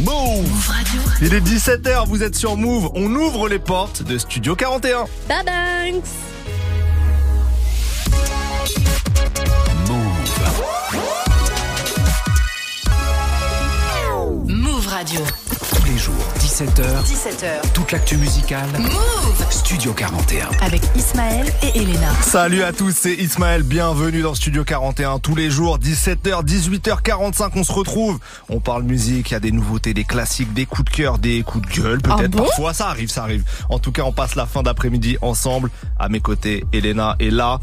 Move Il est 17h, vous êtes sur Move. On ouvre les portes de Studio 41. Bye bye Move Radio. Tous les jours, 17h. 17h. Toute l'actu musicale. Move Studio 41. Avec Ismaël et Elena. Salut à tous, c'est Ismaël. Bienvenue dans Studio 41. Tous les jours, 17h, 18h45, on se retrouve. On parle musique, il y a des nouveautés, des classiques, des coups de cœur, des coups de gueule, peut-être. Ah bon Parfois, ça arrive, ça arrive. En tout cas, on passe la fin d'après-midi ensemble. À mes côtés, Elena est là.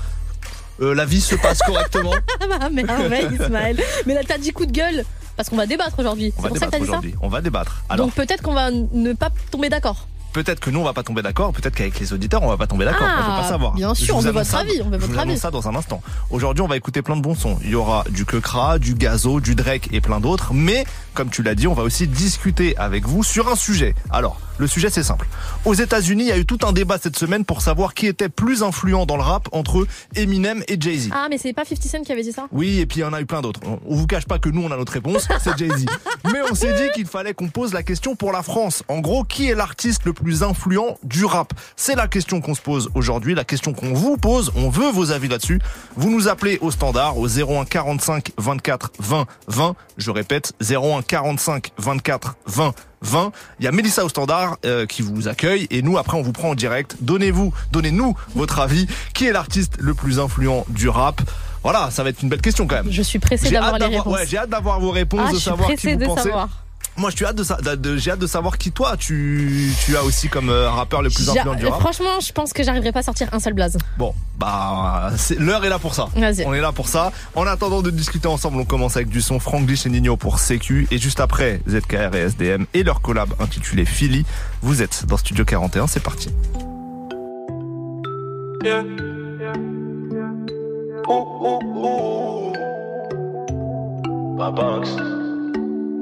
Euh, la vie se passe correctement. Ah bah merveille Ismaël Mais là t'as dit coup de gueule parce qu'on va débattre aujourd'hui. On C'est va pour ça que débattre t'as dit ça aujourd'hui. On va débattre. Alors, Donc peut-être qu'on va ne pas tomber d'accord. peut-être que nous on va pas tomber d'accord, peut-être qu'avec les auditeurs on va pas tomber d'accord, Ah, on peut pas savoir. bien sûr, Je on vous veut votre avis, on veut je votre vous annonce avis. ça dans un instant. Aujourd'hui on va écouter plein de bons sons. Il y aura du Kekra, du Gazo, du Drake et plein d'autres, mais comme tu l'as dit, on va aussi discuter avec vous sur un sujet. Alors, le sujet c'est simple. Aux États-Unis, il y a eu tout un débat cette semaine pour savoir qui était plus influent dans le rap entre Eminem et Jay-Z. Ah mais c'est pas 50 Cent qui avait dit ça? Oui, et puis il y en a eu plein d'autres. On- vous cache pas que nous, on a notre réponse, c'est Jay-Z. Mais on s'est dit qu'il fallait qu'on pose la question pour la France. En gros, qui est l'artiste le plus influent du rap? C'est la question qu'on se pose aujourd'hui, la question qu'on vous pose. On veut vos avis là-dessus. Vous nous appelez au standard au 01 45 24 20 20. Je répète, 01 45 24 20 20. Il y a Mélissa au standard euh, qui vous accueille et nous après on vous prend en direct. Donnez-vous, donnez-nous votre avis. Qui est l'artiste le plus influent du rap? Voilà, ça va être une belle question quand même. Je suis pressée J'ai d'avoir les réponses. ouais, j'ai hâte d'avoir vos réponses, ah de savoir qui vous de pensez. savoir. Moi, je suis hâte de, sa- de- j'ai hâte de savoir qui toi tu tu as aussi comme euh, rappeur le plus influent du rap. Franchement je pense que j'arriverai pas à sortir un seul blaze. Bon, bah c'est- l'heure est là pour ça. Vas-y. On est là pour ça. En attendant de discuter ensemble, on commence avec du son Franglish et Nino pour CQ et juste après ZKR et SDM et leur collab intitulé Philly. Vous êtes dans Studio 41, c'est parti.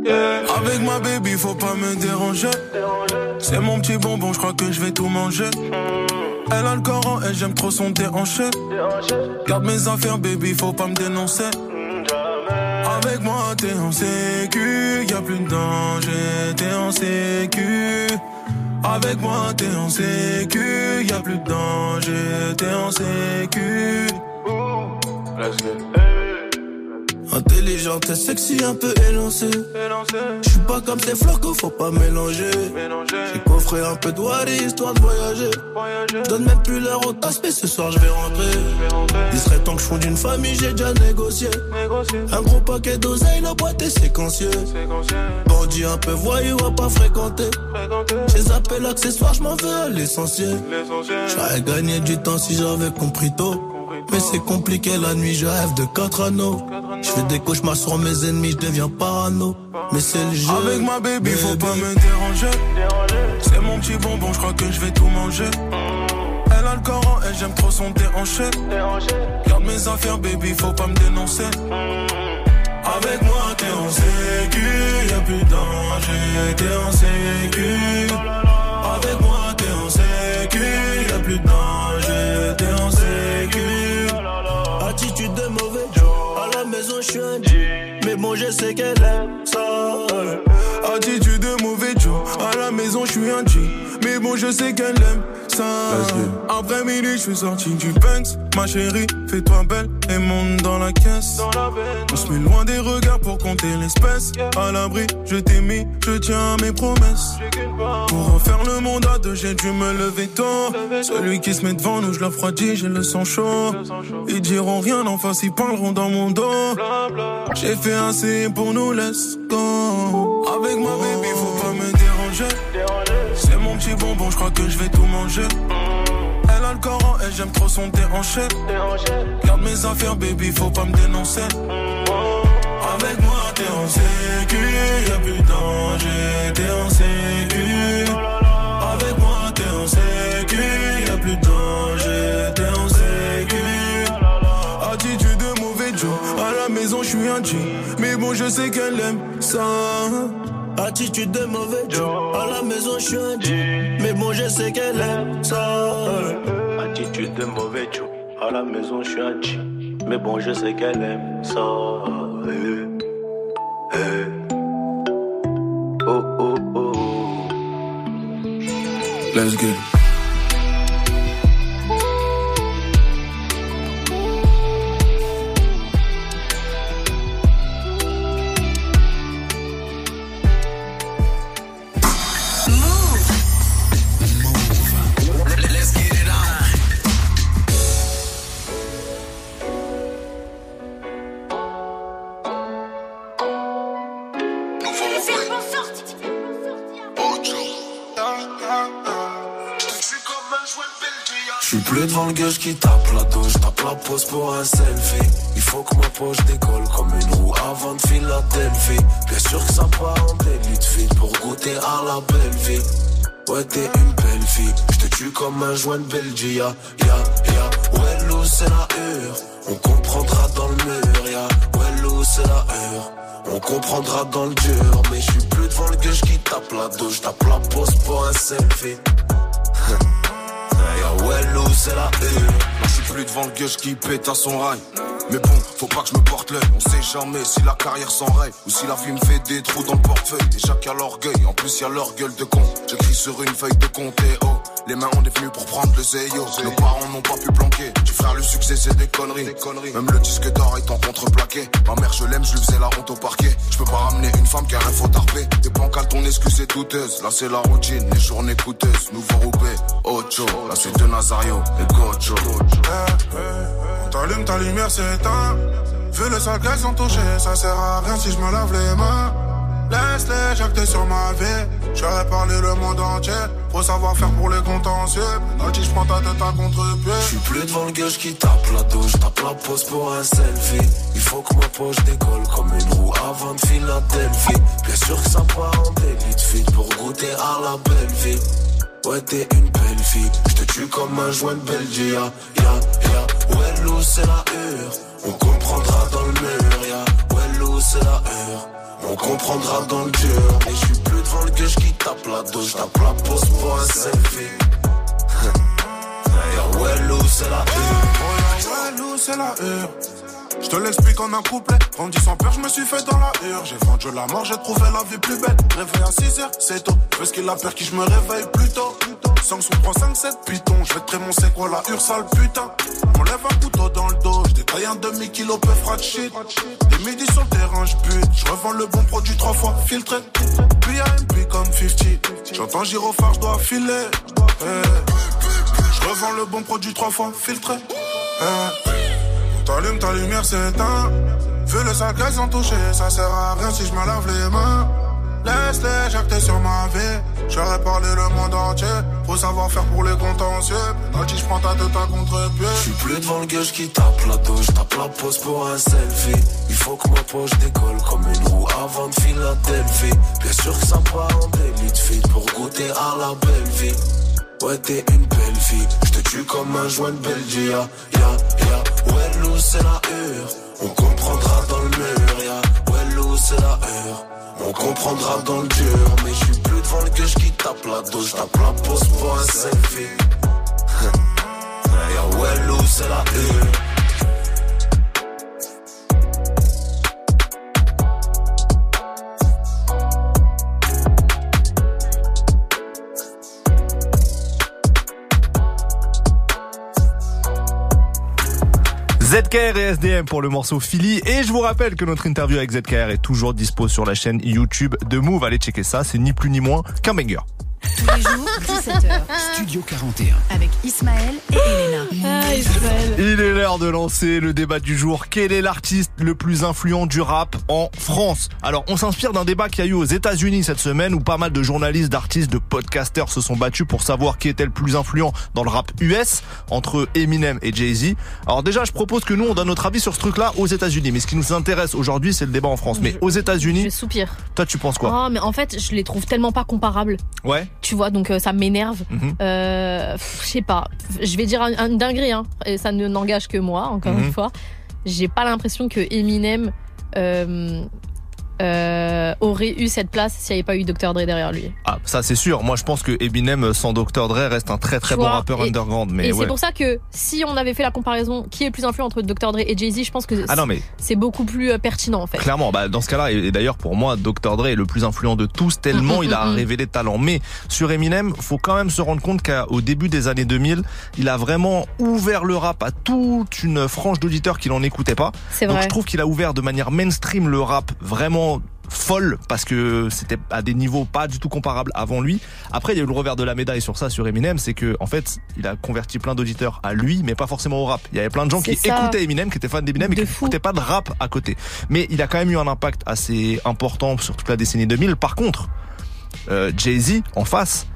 Avec ma baby, faut pas me déranger. C'est mon petit bonbon, je crois que je vais tout manger. Elle a le Coran et j'aime trop son déhanché. Garde mes affaires, baby, faut pas me dénoncer. Avec moi, t'es en sécu, y a plus de danger, t'es en sécu. Avec moi, t'es en sécu, y a plus de danger, t'es en sécu. Intelligente et sexy, un peu élancée. Je suis pas comme ces flocos, faut pas mélanger. J'ai coffré un peu de histoire de voyager. Je donne même plus l'heure au tasse, mais ce soir je vais rentrer. Il serait temps que je fonde une famille, j'ai déjà négocié. Un gros paquet d'oseille, la boîte est séquencieux. Bandit un peu voyou, à pas fréquenter. J'ai zappé l'accessoire, je m'en veux à l'essentiel. J'aurais gagné du temps si j'avais compris tôt. Mais c'est compliqué la nuit, je rêve de quatre anneaux. Je fais des cauchemars sur mes ennemis, je deviens parano. Mais c'est le jeu. Avec ma baby, faut pas me déranger. C'est mon petit bonbon, je crois que je vais tout manger. Elle a le Coran et j'aime trop son déhanché. Garde mes affaires, baby, faut pas me dénoncer. Avec moi, t'es en sécu, y'a plus de danger, t'es en sécu. Avec moi, t'es en sécu, y'a plus de danger, G. Mais bon, je sais qu'elle aime ça. Attitude de mauvais Joe, à la maison, je suis un G. Bon, je sais qu'elle aime ça. Après midi, je suis sorti du Banks. Ma chérie, fais-toi belle et monte dans la caisse. On se met loin des regards pour compter l'espèce. À l'abri, je t'ai mis, je tiens à mes promesses. Pour refaire le monde à deux, j'ai dû me lever tôt. Celui qui se met devant nous, je le refroidis, j'ai le sang chaud. Ils diront rien en face, ils parleront dans mon dos. J'ai fait assez pour nous, let's go. Avec ma baby, faut. C'est mon petit bonbon, je crois que je vais tout manger. Elle a le Coran et j'aime trop son déhanché. Garde mes affaires, baby, faut pas me dénoncer. Avec moi, t'es en sécu, y'a plus de t'es en sécu. Avec moi, t'es en sécu, y'a plus de danger, t'es en sécu. Attitude de mauvais Joe, à la maison, je suis un G. Mais bon, je sais qu'elle aime ça. Euh. Attitude de mauvais Joe. À la maison, je suis un Mais bon, je sais qu'elle aime ça. Attitude de mauvais Joe. À la maison, je suis un Mais bon, je sais qu'elle aime ça. Oh, oh, oh. Let's go. Plus devant le gueule qui tape la douche, tape la pose pour un selfie. Il faut que ma poche décolle comme une roue avant de Philadelphie. Bien sûr que ça part en délit de fille pour goûter à la belle vie. Ouais, t'es une belle fille, je te tue comme un joint de Belgique. Ya, ya, ouais, l'eau c'est la hure. On comprendra dans le mur, ya. Ouais, l'eau c'est la hure. On comprendra dans le dur, mais je suis plus devant le gueule qui tape la douche, tape la pose pour un selfie. C'est je suis plus devant le gueule qui pète à son rail. Mais bon, faut pas que je me porte l'œil. On sait jamais si la carrière s'enraye ou si la vie me fait des trous dans le portefeuille. Et chacun l'orgueil, en plus y a leur gueule de con. J'écris sur une feuille de compte et oh. Les mains on est venu pour prendre le zéyo. Nos parents n'ont pas pu planquer. Tu frère, le succès c'est des conneries. Même le disque d'or est en contreplaqué. Ma mère, je l'aime, je lui faisais la honte au parquet. Je peux pas ramener une femme qui a rien faut tarper. Des pancales, ton excuse est douteuse. Là c'est la routine, les journées coûteuses. Nouveau roupé, Ocho. La suite de Nazario et Gocho. On t'allume, ta lumière s'éteint. Vu le sale qu'elles ont touché, ça sert à rien si je me lave les mains. Laisse-les jacter sur ma vie. J'aurais parlé le monde entier. Faut savoir faire pour les contentieux. Penalty, je prends ta tête à contre-pied. Je suis plus devant le gueule qui tape la douche, tape la pose pour un selfie. Il faut que ma poche décolle comme une roue avant de Philadelphie. Bien sûr que ça part en délit de fille pour goûter à la belle vie. Ouais, t'es une belle fille, je te tue comme un joint de Belgique. Ya, ya, ouais, l'eau c'est la hure. On comprendra dans le mur, ya. Ouais, l'eau c'est la hure. On comprendra dans le dur. Et je suis plus devant le gueule qui tape la douche, tape la pose pour un selfie. Ya, l'eau c'est la. Ouais, l'eau, c'est la hure. Je te l'explique en un couplet. Grandi sans peur, je me suis fait dans la hure. J'ai vendu la mort, j'ai trouvé la vie plus belle. Réveil à 6 heures, c'est tôt. Parce qu'il a peur qui je me réveille plus tôt. 5 sous prend 5, 7 pitons. Je vais te mon quoi la hure, sale putain? On lève un couteau dans le dos. Je détaille un demi-kilo peu frat shit. Des midis sur le terrain, je bute. Je revends le bon produit trois fois filtré. Puis AMP comme 50. J'entends gyrophare, je dois filer. Eh. Je revends le bon produit trois fois filtré. Eh. T'allumes ta lumière s'éteint. Vu le sac qu'elles ont touché, ça sert à rien si je me lave les mains. Laisse-les jacter sur ma vie. J'aurais parlé le monde entier. Faut savoir faire pour les contentieux. Penalty, je prends ta tête à contre-pied. Je suis plus devant le gueule qui tape la douche, tape la pose pour un selfie. Il faut que ma poche décolle comme une roue avant de Philadelphie. Bien sûr que ça part en délit de pour goûter à la belle vie. Ouais, t'es une belle fille, je te tue comme un joint de Belgique. Ya, ya, c'est la hure. On comprendra dans le mur, ya. L'eau c'est la hure. On comprendra dans le dur, mais je suis plus devant le gueule qui tape la douche, tape la pose pour un selfie. Ya, l'eau c'est la hure. ZKR et SDM pour le morceau Philly. Et je vous rappelle que notre interview avec ZKR est toujours dispo sur la chaîne YouTube de Move. Allez checker ça, c'est ni plus ni moins qu'un banger. Tous les jours, 17h. Studio 41. Avec Ismaël et Elena. Ah, Ismaël. Il est l'heure de lancer le débat du jour. Quel est l'artiste le plus influent du rap en France? Alors, on s'inspire d'un débat qu'il y a eu aux États-Unis cette semaine où pas mal de journalistes, d'artistes, de podcasters se sont battus pour savoir qui était le plus influent dans le rap US entre Eminem et Jay-Z. Alors déjà, je propose que nous on donne notre avis sur ce truc-là aux États-Unis. Mais ce qui nous intéresse aujourd'hui, c'est le débat en France. Mais aux Je États-Unis, soupire. toi, tu penses quoi? Oh, mais en fait, je les trouve tellement pas comparables. Ouais. Tu vois, donc euh, ça m'énerve. Mhm. Euh, je sais pas. Je vais dire un- une dinguerie, hein, et ça ne n'engage que moi, encore Mhm. une fois. J'ai pas l'impression que Eminem euh, euh, aurait eu cette place s'il n'y avait pas eu Dr. Dre derrière lui. Ah, ça c'est sûr. Moi je pense que Eminem sans Dr. Dre reste un très très Tu bon vois, rappeur et- underground. Mais et ouais. c'est pour ça que si on avait fait la comparaison, qui est le plus influent entre Dr. Dre et Jay-Z, je pense que Ah non mais c'est beaucoup plus euh, pertinent en fait. Clairement, bah, dans ce cas-là, et d'ailleurs pour moi, Dr. Dre est le plus influent de tous, tellement Mm, mm, il a mm, révélé de talent. Mais sur Eminem, faut quand même se rendre compte qu'au début des années 2000, il a vraiment ouvert le rap à toute une frange d'auditeurs qui n'en écoutaient pas. C'est Donc vrai. je trouve qu'il a ouvert de manière mainstream le rap vraiment folle parce que c'était à des niveaux pas du tout comparables avant lui. Après, il y a eu le revers de la médaille sur ça sur Eminem, c'est que en fait, il a converti plein d'auditeurs à lui, mais pas forcément au rap. Il y avait plein de gens qui ça. écoutaient Eminem, qui étaient fans d'Eminem et De qui n'écoutaient pas de rap à côté. Mais il a quand même eu un impact assez important sur toute la décennie 2000. Par contre, euh, Jay-Z en face,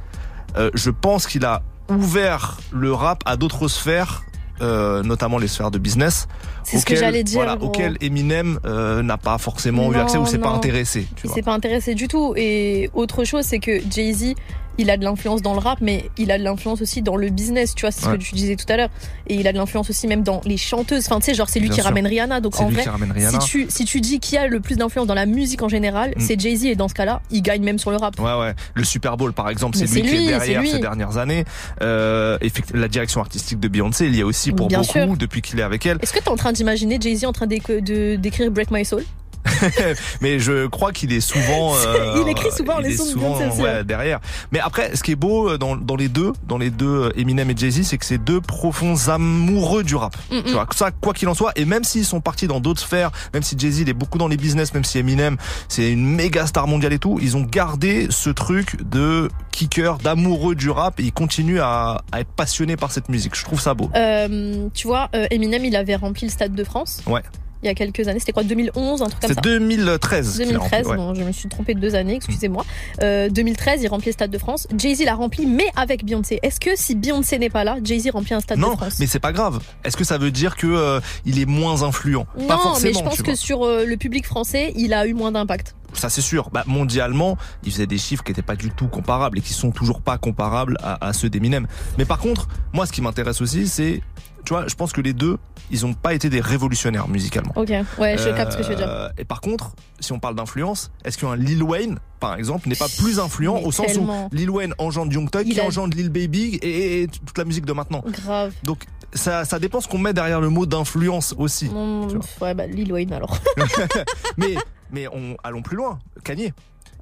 euh, je pense qu'il a ouvert le rap à d'autres sphères, euh, notamment les sphères de business. C'est ce que auxquelles- j'allais dire. Voilà, auquel Eminem euh, n'a pas forcément eu accès ou s'est pas intéressé. Tu Il s'est pas intéressé du tout. Et autre chose, c'est que Jay-Z, il a de l'influence dans le rap, mais il a de l'influence aussi dans le business, tu vois, c'est ce que tu disais tout à l'heure. Et il a de l'influence aussi même dans les chanteuses. Enfin, tu sais, genre, c'est lui Bien qui sûr. ramène Rihanna. Donc, en vrai, si tu, si tu dis qui a le plus d'influence dans la musique en général, Mm. c'est Jay-Z. Et dans ce cas-là, il gagne même sur le rap. Ouais, ouais. Le Super Bowl, par exemple, c'est lui qui est derrière lui. ces dernières années. Euh, la direction artistique de Beyoncé, il y a aussi pour Bien beaucoup sûr. depuis qu'il est avec elle. Est-ce que t'es en train d'imaginer Jay-Z en train d'écrire Break My Soul? Mais je crois qu'il est souvent. euh, Il écrit souvent il les sons de souvent, aussi, ouais, derrière. Mais après, ce qui est beau euh, dans, dans les deux, dans les deux euh, Eminem et Jay-Z, c'est que c'est deux profonds amoureux du rap. Mm, Tu mm. vois, ça, quoi qu'il en soit, et même s'ils sont partis dans d'autres sphères, même si Jay-Z il est beaucoup dans les business, même si Eminem c'est une méga star mondiale et tout, ils ont gardé ce truc de kicker, d'amoureux du rap, et ils continuent à, à être passionnés par cette musique. Je trouve ça beau. Euh, Tu vois, euh, Eminem, il avait rempli le Stade de France. Ouais. Il y a quelques années. C'était quoi 2011, un truc comme C'est ça 2013. a 2013, rempli, ouais. bon, je me suis trompée de deux années, excusez-moi. Euh, 2013, il remplit le Stade de France. Jay-Z l'a rempli, mais avec Beyoncé. Est-ce que si Beyoncé n'est pas là, Jay-Z remplit un Stade Non, de France mais c'est pas grave. Est-ce que ça veut dire que euh, il est moins influent? Pas Non, forcément. mais je pense que sur euh, le public français, il a eu moins d'impact. ça c'est sûr. Bah, mondialement, il faisait des chiffres qui étaient pas du tout comparables et qui sont toujours pas comparables à, à ceux d'Eminem. Mais par contre, moi, ce qui m'intéresse aussi, c'est, tu vois, je pense que les deux, ils ont pas été des révolutionnaires musicalement. Ok, ouais, je capte ce que je veux dire. Euh, Et par contre, si on parle d'influence, est-ce qu'un Lil Wayne, par exemple, n'est pas plus influent Mais au sens tellement. où Lil Wayne engendre Young Thug, qui a- engendre Lil Baby et, et toute la musique de maintenant. Grave. Donc ça, ça dépend ce qu'on met derrière le mot d'influence aussi. Tu ouais, bah, Lil Wayne alors. mais mais on allons plus loin. Kanye.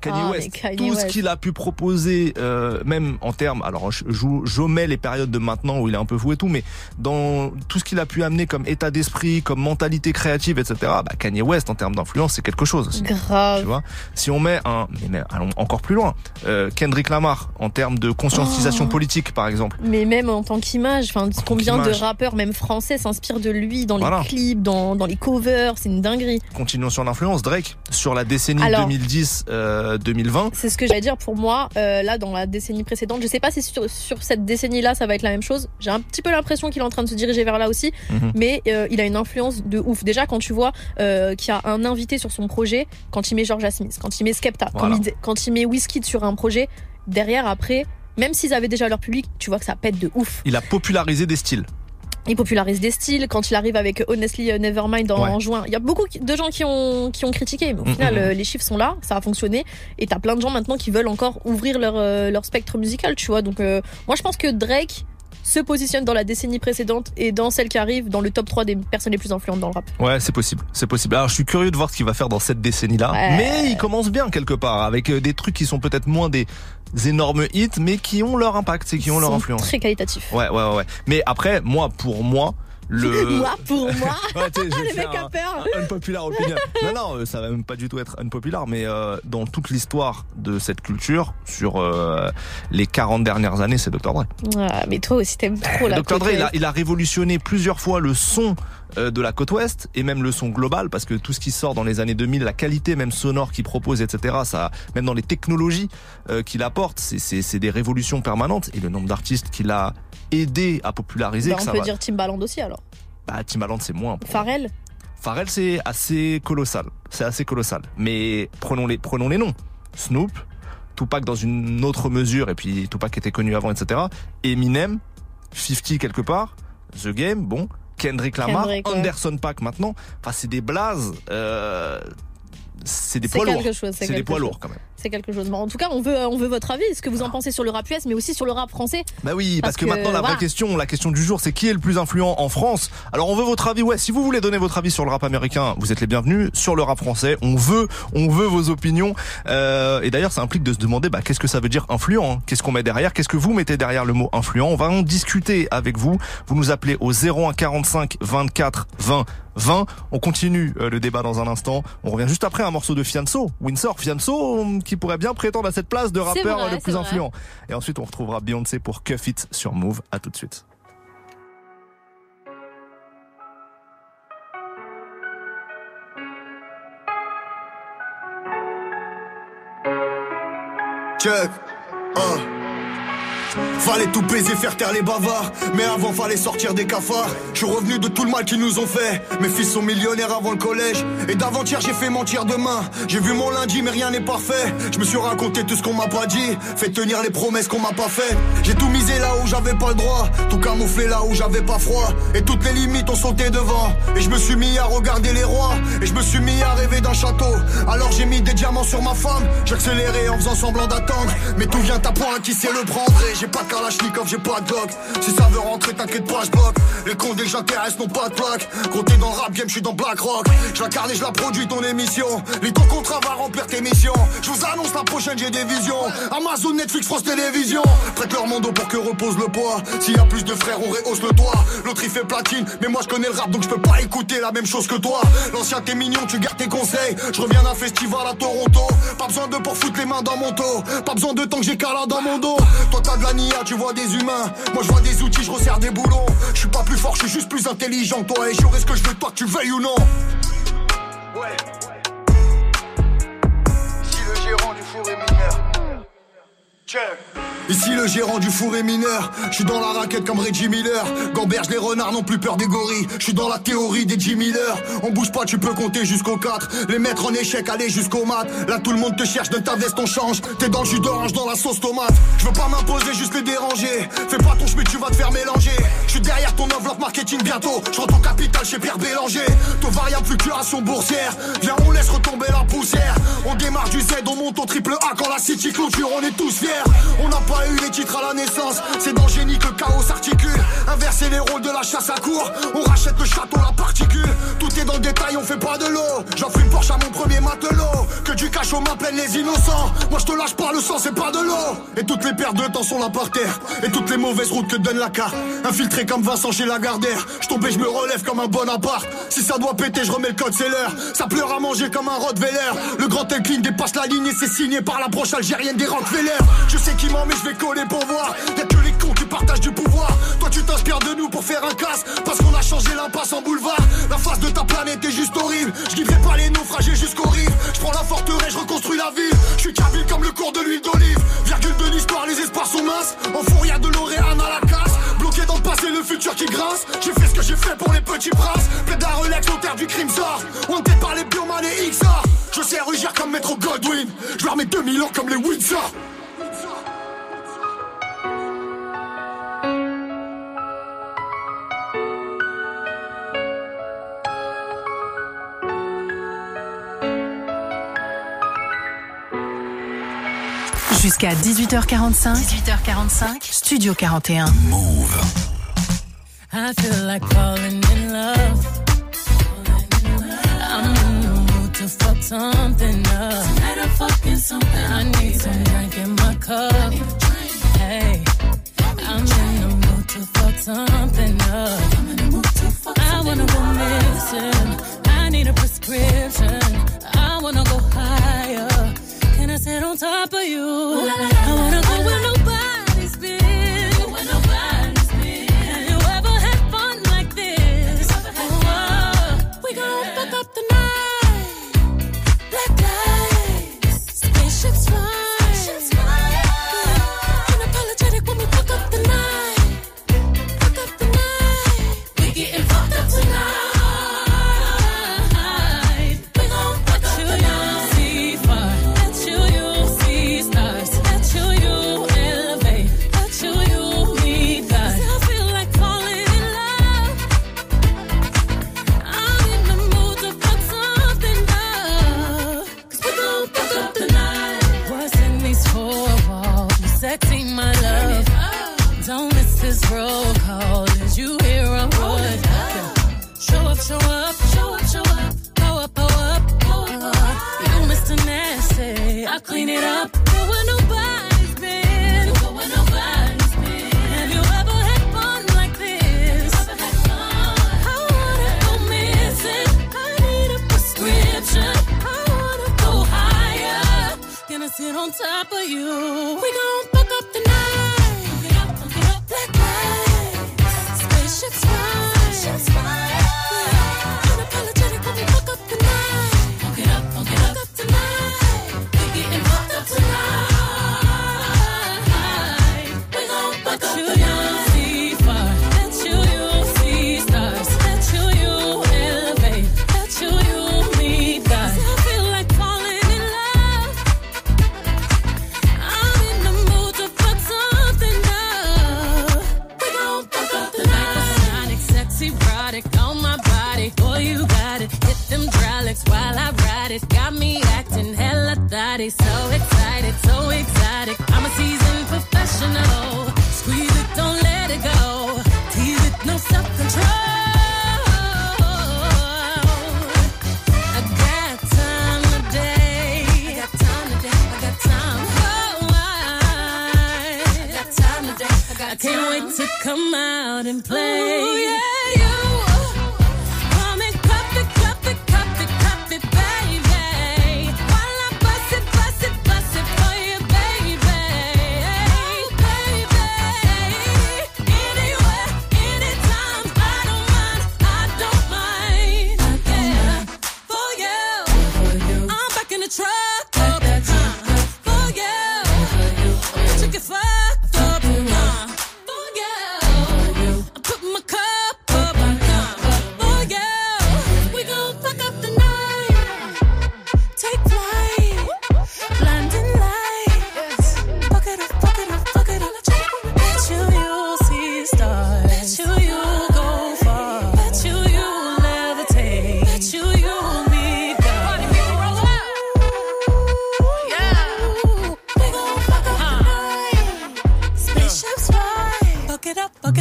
Kanye Ah, West, Kanye tout ce qu'il a pu proposer, euh, même en termes, alors je, je, je mets les périodes de maintenant où il est un peu fou et tout, mais dans tout ce qu'il a pu amener comme état d'esprit, comme mentalité créative, etc. Bah, Kanye West en termes d'influence, c'est quelque chose aussi. Tu Grave. vois, si on met un, mais, mais allons encore plus loin, euh, Kendrick Lamar en termes de conscientisation Oh. politique, par exemple. Mais même en tant qu'image, enfin, combien de rappeurs, même français, s'inspirent de lui dans les clips, dans, dans les covers, c'est une dinguerie. Continuons sur l'influence, Drake sur la décennie Alors. 2010-2020. C'est ce que j'allais dire pour moi, euh, là, dans la décennie précédente. Je sais pas si sur, sur cette décennie-là, ça va être la même chose. J'ai un petit peu l'impression qu'il est en train de se diriger vers là aussi. Mhm. Mais euh, il a une influence de ouf. Déjà, quand tu vois euh, qu'il y a un invité sur son projet, quand il met Georgia Smith, quand il met Skepta, Voilà. quand, il, quand il met Wizkid sur un projet, derrière, après, même s'ils avaient déjà leur public, tu vois que ça pète de ouf. Il a popularisé des styles. Il popularise des styles. Quand il arrive avec Honestly euh, Nevermind en, Ouais. en juin, il y a beaucoup de gens qui ont, qui ont critiqué. Mais au Mm, final, mm, mm. euh, les chiffres sont là, ça a fonctionné. Et t'as plein de gens maintenant qui veulent encore ouvrir leur, euh, leur spectre musical, tu vois. Donc, euh, moi, je pense que Drake se positionne dans la décennie précédente et dans celle qui arrive dans le top 3 des personnes les plus influentes dans le rap. Ouais, c'est possible, c'est possible. Alors, je suis curieux de voir ce qu'il va faire dans cette décennie-là. Ouais. Mais il commence bien quelque part, avec euh, des trucs qui sont peut-être moins des énormes hits, mais qui ont leur impact et qui ont Ils leur sont influence. Très qualitatifs. Ouais, ouais, ouais. Mais après, moi, pour moi, le. moi, pour moi, Ouais, le mec a peur. un unpopular opinion. non, non, euh, ça va même pas du tout être unpopular, mais euh, dans toute l'histoire de cette culture, sur euh, les 40 dernières années, c'est Dr. Dre. Ah, mais toi aussi, t'aimes trop la Dr. Dre, il a, il a révolutionné plusieurs fois le son de la côte ouest et même le son global parce que tout ce qui sort dans les années 2000, la qualité même sonore qu'il propose, etc. Ça, même dans les technologies euh, qu'il apporte, c'est- c'est c'est des révolutions permanentes et le nombre d'artistes qu'il a aidé à populariser. Bah, que on ça peut va- dire Timbaland aussi alors. Bah, Timbaland, c'est moins. Pharrell Pharrell, c'est assez colossal. C'est assez colossal. Mais prenons les, prenons les noms. Snoop, Tupac dans une autre mesure, et puis Tupac était connu avant, etc. Eminem, 50 quelque part, The Game, bon, Kendrick Lamar, Kendrick, ouais. Anderson Paak maintenant. Enfin, c'est des blazes. Euh, c'est des poids lourds. c'est des poids chose. lourds quand même. C'est quelque chose. Bon, en tout cas, on veut, on veut votre avis. Ce que vous en pensez sur le rap US, mais aussi sur le rap français. Bah oui, parce, Parce que, que, maintenant la vraie question, la question du jour, c'est qui est le plus influent en France? Alors on veut votre avis. Ouais, si vous voulez donner votre avis sur le rap américain, vous êtes les bienvenus. Sur le rap français, on veut, on veut vos opinions. Euh, et d'ailleurs, ça implique de se demander, bah qu'est-ce que ça veut dire influent hein? Qu'est-ce qu'on met derrière? Qu'est-ce que vous mettez derrière le mot influent? On va en discuter avec vous. Vous nous appelez au 01 45 24 20 20. On continue euh, le débat dans un instant. On revient juste après un morceau de Fianso, Windsor. Fianso, hum, qui pourrait bien prétendre à cette place de rappeur vrai, le plus vrai. influent. Et ensuite, on retrouvera Beyoncé pour Cuff It sur Move. À tout de suite. Check. Uh. Fallait tout baiser, faire taire les bavards. Mais avant, fallait sortir des cafards. Je suis revenu de tout le mal qu'ils nous ont fait. Mes fils sont millionnaires avant le collège. Et d'avant-hier, j'ai fait mentir demain. J'ai vu mon lundi, mais rien n'est parfait. Je me suis raconté tout ce qu'on m'a pas dit. Fait tenir les promesses qu'on m'a pas faites. J'ai tout misé là où j'avais pas le droit. Tout camouflé là où j'avais pas froid. Et toutes les limites ont sauté devant. Et je me suis mis à regarder les rois. Et je me suis mis à rêver d'un château. Alors j'ai mis des diamants sur ma femme. J'accélérais en faisant semblant d'attendre. Mais tout vient à point, qui sait le prendre J'ai pas de Kalachnikov, j'ai pas de Glock. Si ça veut rentrer, t'inquiète pas, je bloque. Les cons dès que j'intéresse n'ont pas de plaque. Compté dans le rap game, je suis dans Black Rock. Je l'incarne et je la produis ton émission. Lis ton contrat va remplir tes missions. Je vous annonce la prochaine, j'ai des visions. Amazon, Netflix, France Télévisions. Prête leur monde pour que repose le poids. S'il y a plus de frères, on rehausse le toit. L'autre il fait platine, mais moi je connais le rap donc je peux pas écouter la même chose que toi. L'ancien t'es mignon, tu gardes tes conseils. Je reviens d'un festival à Toronto. Pas besoin de pour foutre les mains dans mon dos. Pas besoin de temps que j'ai dans mon dos. Toi t'as de la tu vois des humains. Moi je vois des outils, je resserre des boulons. Je suis pas plus fort, je suis juste plus intelligent toi. Et j'aurai ce que je veux, toi que tu veuilles ou non. Ouais. Si le gérant du four est mineur. Ici le gérant du four est mineur, je suis dans la raquette comme Reggie Miller. Gamberge les renards n'ont plus peur des gorilles, je suis dans la théorie des Jim Miller. On bouge pas, tu peux compter jusqu'au 4. Les mettre en échec, aller jusqu'au mat. Là tout le monde te cherche, donne ta veste, on change. T'es dans le jus d'orange, dans la sauce tomate. Je veux pas m'imposer, juste les déranger. Fais pas ton chemin, tu vas te faire mélanger. Je suis derrière ton enveloppe marketing bientôt. Je rentre au capital chez Pierre Bélanger. Taux variable, fluctuation boursière. Viens, on laisse retomber la poussière. On démarre du Z, on monte au triple A quand la City clôture, on est tous fiers. On pas eu les titres à la naissance, c'est dans génie que le chaos s'articule. Inverser les rôles de la chasse à court, on rachète le château, la particule. Tout est dans le détail, on fait pas de l'eau. J'offre une Porsche à mon premier matelot. Que du cash aux mains pleines les innocents. Moi je te lâche pas, le sang c'est pas de l'eau. Et toutes les paires de temps sont là par terre. Et toutes les mauvaises routes que donne la carte. Infiltré comme Vincent chez Lagardère. Je tombe et je me relève comme un bon appart. Si ça doit péter, je remets le code, c'est l'heure. Ça pleure à manger comme un Rottweiler. Le grand Elkin dépasse la ligne et c'est signé par la broche algérienne des Rockefeller. Je sais qui ment, mais je vais coller pour voir. Y'a que les cons qui partagent du pouvoir. Toi, tu t'inspires de nous pour faire un casse. Parce qu'on a changé l'impasse en boulevard. La face de ta planète est juste horrible. Je guiderai pas les naufragés jusqu'aux rives. Je prends la forteresse, je reconstruis la ville. Je suis kabyle comme le cours de l'huile d'olive. Virgule de l'histoire, les espoirs sont minces. En four, y'a de l'Oréane à la casse. Bloqué dans le passé, le futur qui grince. J'ai fait ce que j'ai fait pour les petits princes. À relax terre du crime sort. On tête par les bioman et XR. Je sais rugir comme Maître Godwin. Je leur mets 2000 ans comme les Windsor. Jusqu'à 18h45. 18h45. Studio 41. Move. I feel like falling in love. I'm in the mood to fuck something up. Tonight I'm fucking something. I need some drink in my cup. Hey, I'm in the mood to fuck something up. I wanna go missing. I need a prescription. I wanna go sit on top of you? I wanna go where nobody's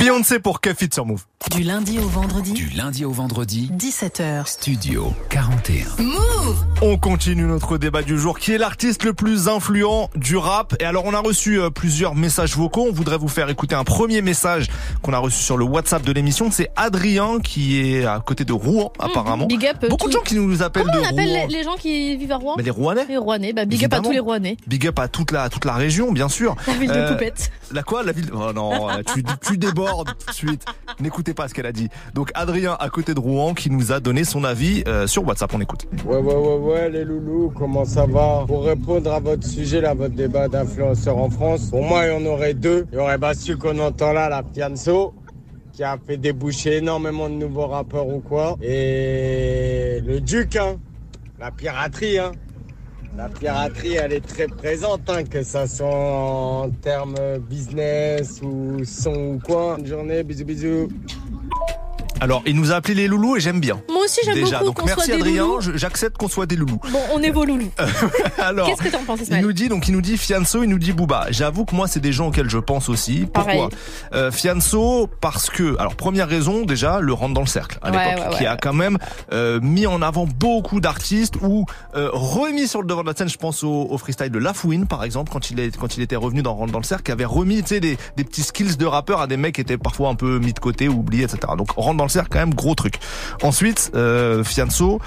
Beyoncé pour Kev It sur Move. Du lundi au vendredi, Du lundi au vendredi, 17h. Studio 41. Move On continue notre débat du jour. Qui est l'artiste le plus influent du rap? Et alors, on a reçu euh, plusieurs messages vocaux. On voudrait vous faire écouter un premier message qu'on a reçu sur le WhatsApp de l'émission. C'est Adrien qui est à côté de Rouen, apparemment. Big up. euh, Beaucoup de gens qui nous appellent Comment de on appelle Rouen. les, les gens qui vivent à Rouen? Mais les Rouennais Les Rouennais. Bah, big up à tous les Rouennais. Big up à toute la, toute la région, bien sûr. La ville de Euh, Poupette. La quoi? La ville Oh non, tu, tu débordes tout de suite. N'écoutez pas ce qu'elle a dit. Donc Adrien à côté de Rouen qui nous a donné son avis euh, sur WhatsApp. On écoute. Ouais, ouais, ouais, ouais, les loulous, comment ça va? Pour répondre à votre sujet, là, votre débat d'influenceurs en France, pour moi, il y en aurait deux. Il y aurait Bassu qu'on entend là, la Pianso, qui a fait déboucher énormément de nouveaux rappeurs ou quoi. Et le Duc, hein, la piraterie, hein. La piraterie, elle est très présente, hein, que ça soit en termes business ou son ou quoi. Bonne journée, bisous, bisous. Alors, il nous a appelé les loulous et j'aime bien. Moi aussi, j'aime Déjà, beaucoup donc qu'on merci soit des Adrien, j'accepte qu'on soit des loulous. Bon, on est vos loulous. Alors, Qu'est-ce que t'en penses, il Ismaël nous dit donc il nous dit Fianso, il nous dit Booba. J'avoue que moi c'est des gens auxquels je pense aussi. Pourquoi euh, Fianso parce que alors première raison déjà le rentre dans le cercle à Ouais, l'époque ouais, qui a quand même euh, mis en avant beaucoup d'artistes ou euh, remis sur le devant de la scène. Je pense au, au freestyle de Lafouine par exemple quand il est quand il était revenu dans rentre dans le cercle, qui avait remis tu sais des, des petits skills de rappeur à des mecs qui étaient parfois un peu mis de côté ou oubliés etc. Donc rentre dans le cercle quand même gros truc. Ensuite euh, Fianso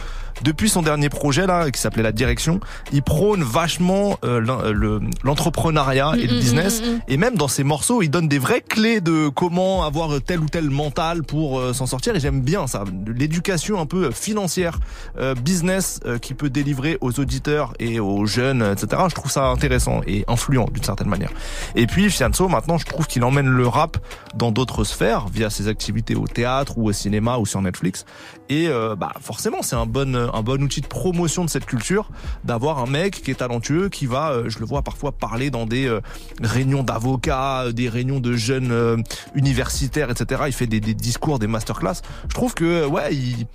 depuis son dernier projet là qui s'appelait La Direction, il prône vachement euh, euh, le- l'entrepreneuriat et Mm, le mm, business. mm, mm. Et même dans ses morceaux, il donne des vraies clés de comment avoir tel ou tel mental pour euh, s'en sortir. Et j'aime bien ça, l'éducation un peu financière, euh, business euh, qui peut délivrer aux auditeurs et aux jeunes, etc. Je trouve ça intéressant et influent d'une certaine manière. Et puis Fianso, maintenant, je trouve qu'il emmène le rap dans d'autres sphères via ses activités au théâtre ou au cinéma ou sur Netflix. Et euh, bah forcément, c'est un bon un bon outil de promotion de cette culture d'avoir un mec qui est talentueux, qui va, euh, je le vois parfois parler dans des euh, réunions d'avocats, euh, des réunions de jeunes euh, universitaires, etc. Il fait des, des discours, des masterclass. Je trouve que ouais, il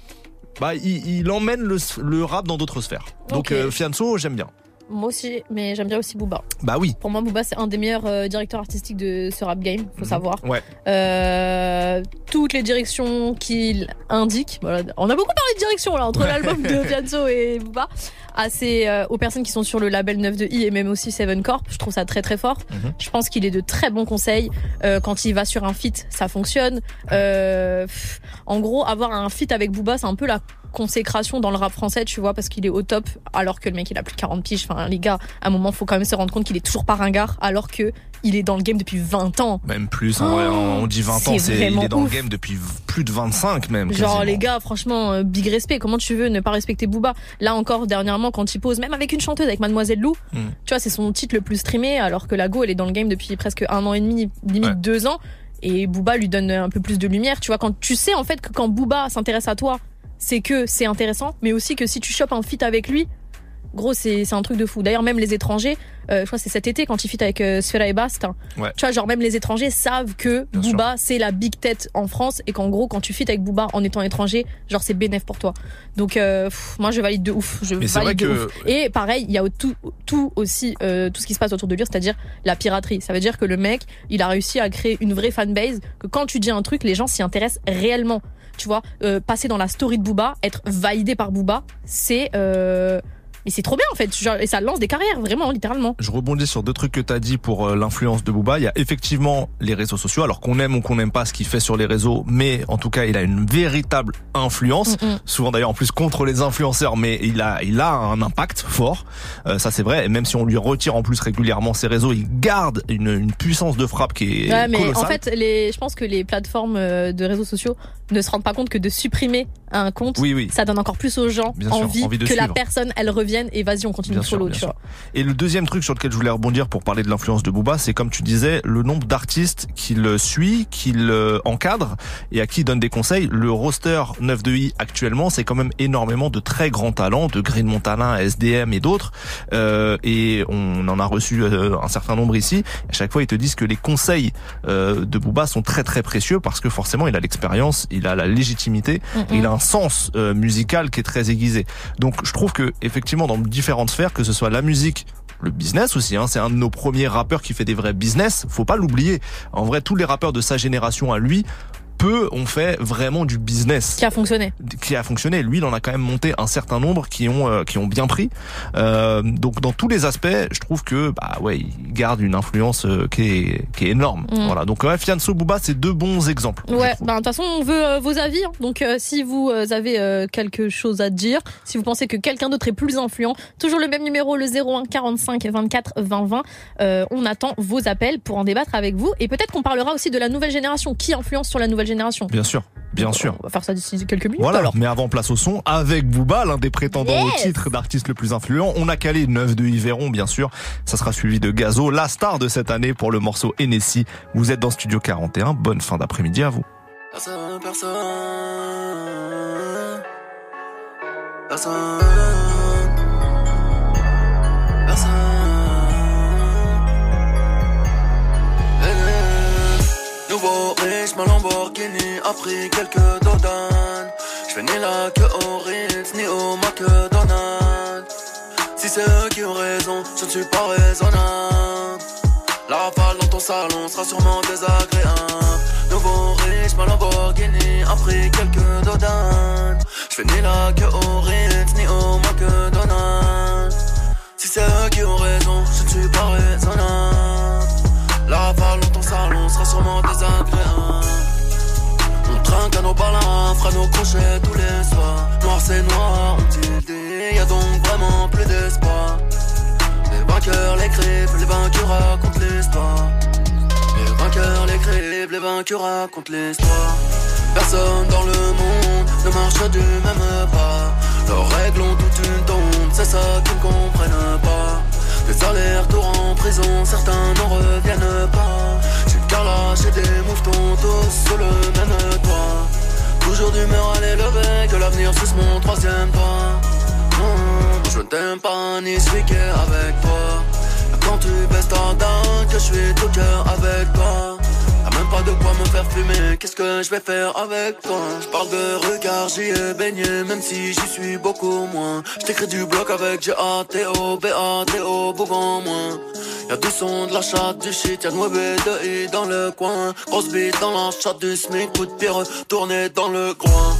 bah il, il emmène le, le rap dans d'autres sphères. Donc euh, Fianso, j'aime bien. Moi aussi, mais j'aime bien aussi Booba. Bah oui. Pour moi, Booba, c'est un des meilleurs euh, directeurs artistiques de ce rap game, faut Mhm. savoir. Ouais. Euh, toutes les directions qu'il indique. voilà. On a beaucoup parlé de direction là entre Ouais. l'album de Fianso et Booba. Assez euh, aux personnes qui sont sur le label 9 de I et même aussi Seven Corp, je trouve ça très très fort. Mhm. Je pense qu'il est de très bons conseils. Euh, quand il va sur un feat, ça fonctionne. Euh, pff, en gros, avoir un feat avec Booba, c'est un peu la consécration dans le rap français, tu vois, parce qu'il est au top, alors que le mec il a plus de 40 piges. Enfin, les gars, à un moment, faut quand même se rendre compte qu'il est toujours pas ringard, alors que il est dans le game depuis 20 ans. Même plus, en vrai, on on dit 20 ans, c'est il est dans ouf. le game depuis plus de 25 même. Genre quasiment. les gars, franchement, euh, big respect. Comment tu veux ne pas respecter Booba? Là encore, dernièrement, quand il pose, même avec une chanteuse, avec Mademoiselle Lou, Mm. tu vois, c'est son titre le plus streamé, alors que la Go, elle est dans le game depuis presque un an et demi, limite Ouais. deux ans. Et Booba lui donne un peu plus de lumière. Tu vois, quand tu sais en fait que quand Booba s'intéresse à toi, c'est que c'est intéressant, mais aussi que si tu chopes un feat avec lui, gros, c'est c'est un truc de fou. D'ailleurs, même les étrangers, euh, je crois que c'est cet été quand il fit avec euh, Sfera et Bast. hein. Ouais. Tu vois, genre même les étrangers savent que Bien Booba c'est la big tête en France et qu'en gros quand tu fit avec Booba en étant étranger, genre c'est bénéf pour toi. Donc euh, pff, moi je valide de ouf. Je Mais valide de que- ouf. Et pareil, il y a tout, tout aussi euh, tout ce qui se passe autour de lui, c'est-à-dire la piraterie. Ça veut dire que le mec, il a réussi à créer une vraie fanbase. Que quand tu dis un truc, les gens s'y intéressent réellement. Tu vois, euh, passer dans la story de Booba, être validé par Booba, c'est euh, mais c'est trop bien en fait. Genre, et ça lance des carrières vraiment, littéralement. Je rebondis sur deux trucs que tu as dit pour euh, l'influence de Booba. Il y a effectivement les réseaux sociaux, alors qu'on aime ou qu'on n'aime pas ce qu'il fait sur les réseaux, mais en tout cas, il a une véritable influence. Mm, mm. Souvent d'ailleurs en plus contre les influenceurs, mais il a il a un impact fort. Euh, ça c'est vrai. Et même si on lui retire en plus régulièrement ses réseaux, il garde une, une puissance de frappe qui est Ouais, mais colossale. en fait, les, je pense que les plateformes euh, de réseaux sociaux ne se rendent pas compte que de supprimer un compte, Oui, oui. ça donne encore plus aux gens Bien sûr, envie, envie de que la suivre. personne, elle revienne et vas-y, on continue de follow, tu vois. Et le deuxième truc sur lequel je voulais rebondir pour parler de l'influence de Booba, c'est comme tu disais, le nombre d'artistes qu'il suit, qu'il euh, encadre et à qui il donne des conseils. Le roster 9 de I actuellement, c'est quand même énormément de très grands talents, de Green Montana, SDM et d'autres. Euh, et on en a reçu euh, un certain nombre ici. À chaque fois, ils te disent que les conseils euh, de Booba sont très très précieux parce que forcément, il a l'expérience, il a la légitimité, il a un sens euh, musical qui est très aiguisé. Donc, je trouve que effectivement, dans différentes sphères, que ce soit la musique, le business aussi, hein, c'est un de nos premiers rappeurs qui fait des vrais business. Faut pas l'oublier. En vrai, tous les rappeurs de sa génération à lui, peu ont fait vraiment du business Qui a fonctionné. qui a fonctionné. Lui, il en a quand même monté un certain nombre qui ont euh, qui ont bien pris. Euh, donc dans tous les aspects, je trouve que bah ouais, il garde une influence euh, qui est qui est énorme. Mm. Voilà. Donc ouais, Fianso Booba, c'est deux bons exemples. Ouais, ben de toute façon, on veut euh, vos avis. hein. Donc, euh, si vous euh, avez euh, quelque chose à dire, si vous pensez que quelqu'un d'autre est plus influent, toujours le même numéro, le 01 45 24 20 20. Euh, on attend vos appels pour en débattre avec vous. Et peut-être qu'on parlera aussi de la nouvelle génération. Qui influence sur la nouvelle génération Bien sûr, bien Donc, sûr. On va faire ça d'ici quelques minutes. Voilà, alors. mais avant place au son avec Booba, l'un des prétendants Yes. au titre d'artiste le plus influent. On a calé 9 de Yveron, bien sûr. Ça sera suivi de Gazo, la star de cette année pour le morceau Hennessy. Vous êtes dans Studio 41. Bonne fin d'après-midi à vous. Personne, personne. Personne. Personne. Nouveau riche, ma Lamborghini a pris quelques dodanes. J'fais ni la queue au Ritz, ni au McDonald's. Si c'est eux qui ont raison, je ne suis pas raisonnable. La rafale dans ton salon sera sûrement désagréable. Nouveau riche, ma Lamborghini a pris quelques dodanes. J'fais ni la queue au Ritz, À nos balins, fera nos crochets tous les soirs. Noir c'est noir, on dit y a donc vraiment plus d'espoir. Les vainqueurs l'écrivent, les vaincus racontent l'histoire. Les vainqueurs l'écrivent, les vaincus racontent l'histoire. Personne dans le monde ne marche du même pas. Leurs règles ont toute une tombe, c'est ça qu'ils ne comprennent pas. Des allers-retours en prison, certains n'en reviennent pas. J'ai une carlache et des mouvements tous sur le même toit. Toujours d'humeur à l'élever, que l'avenir suce mon troisième doigt. Non, je ne t'aime pas ni qu'est avec toi. Quand tu baisses ta dame, que je suis tout cœur avec toi. T'as même pas de quoi me faire fumer, qu'est-ce que je vais faire avec toi? Je parle de regard, j'y ai baigné, même si j'y suis beaucoup moins. Je t'écris du bloc avec G-A-T-O, B-A-T-O, Bougon moins. Y'a du son, de la chatte, du shit, y'a de mauvais de I dans le coin. Grosse bite dans la chatte du SMIC, coup de pierre tourné dans le coin.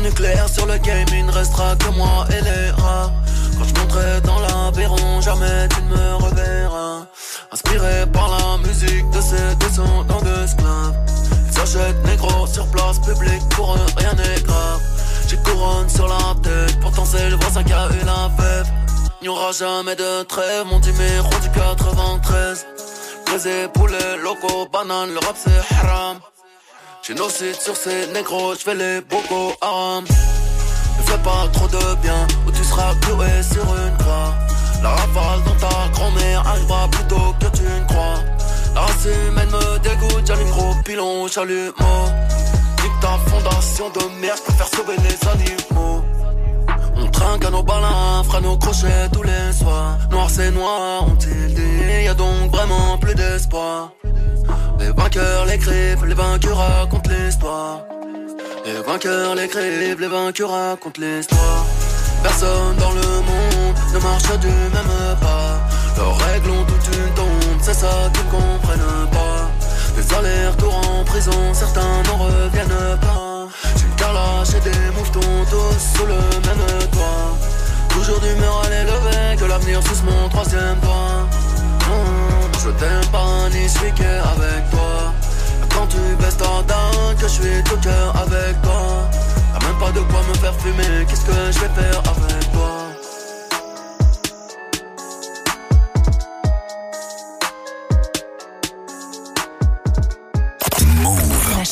Nucléaire sur le game, il ne restera que moi et les rats. Quand je monterai dans l'aberron, jamais tu ne me reverras. Inspiré par la musique de ces descendants d'esclaves. Ils s'achètent négro sur place publique, pour eux rien n'est grave. J'ai couronne sur la tête, pourtant c'est le voisin qui a eu la fève. Il n'y aura jamais de trêve, mon numéro du 93. Brisé, poulet, loco, banane, le rap c'est haram. Génocide sur ces négros, je fais les bocaux haram. Ne fais pas trop de bien, ou tu seras cloué sur une croix. La rafale dans ta grand-mère arrivera plus tôt que tu ne crois. La race humaine me dégoûte, j'allume gros pilon, j'allume Nique ta fondation de merde, je préfère sauver les animaux. Trinque nos balins, fera nos crochets tous les soirs. Noir c'est noir, ont-ils dit, y a donc vraiment plus d'espoir. Les vainqueurs l'écrivent, les vainqueurs racontent l'histoire. Les vainqueurs l'écrivent, les vainqueurs racontent l'histoire. Personne dans le monde ne marche du même pas. Leurs règles ont toute une tombe, c'est ça qu'ils comprennent pas. Des allers-retours en prison, certains n'en reviennent pas. Une carlache et des mouvements tous sous le même toit. Toujours d'humeur à l'élever, que l'avenir sous mon troisième doigt. Non, je t'aime pas ni suis avec toi. Quand tu baisses ta dame, que je suis tout cœur avec toi. T'as même pas de quoi me faire fumer, qu'est-ce que je vais faire avec toi?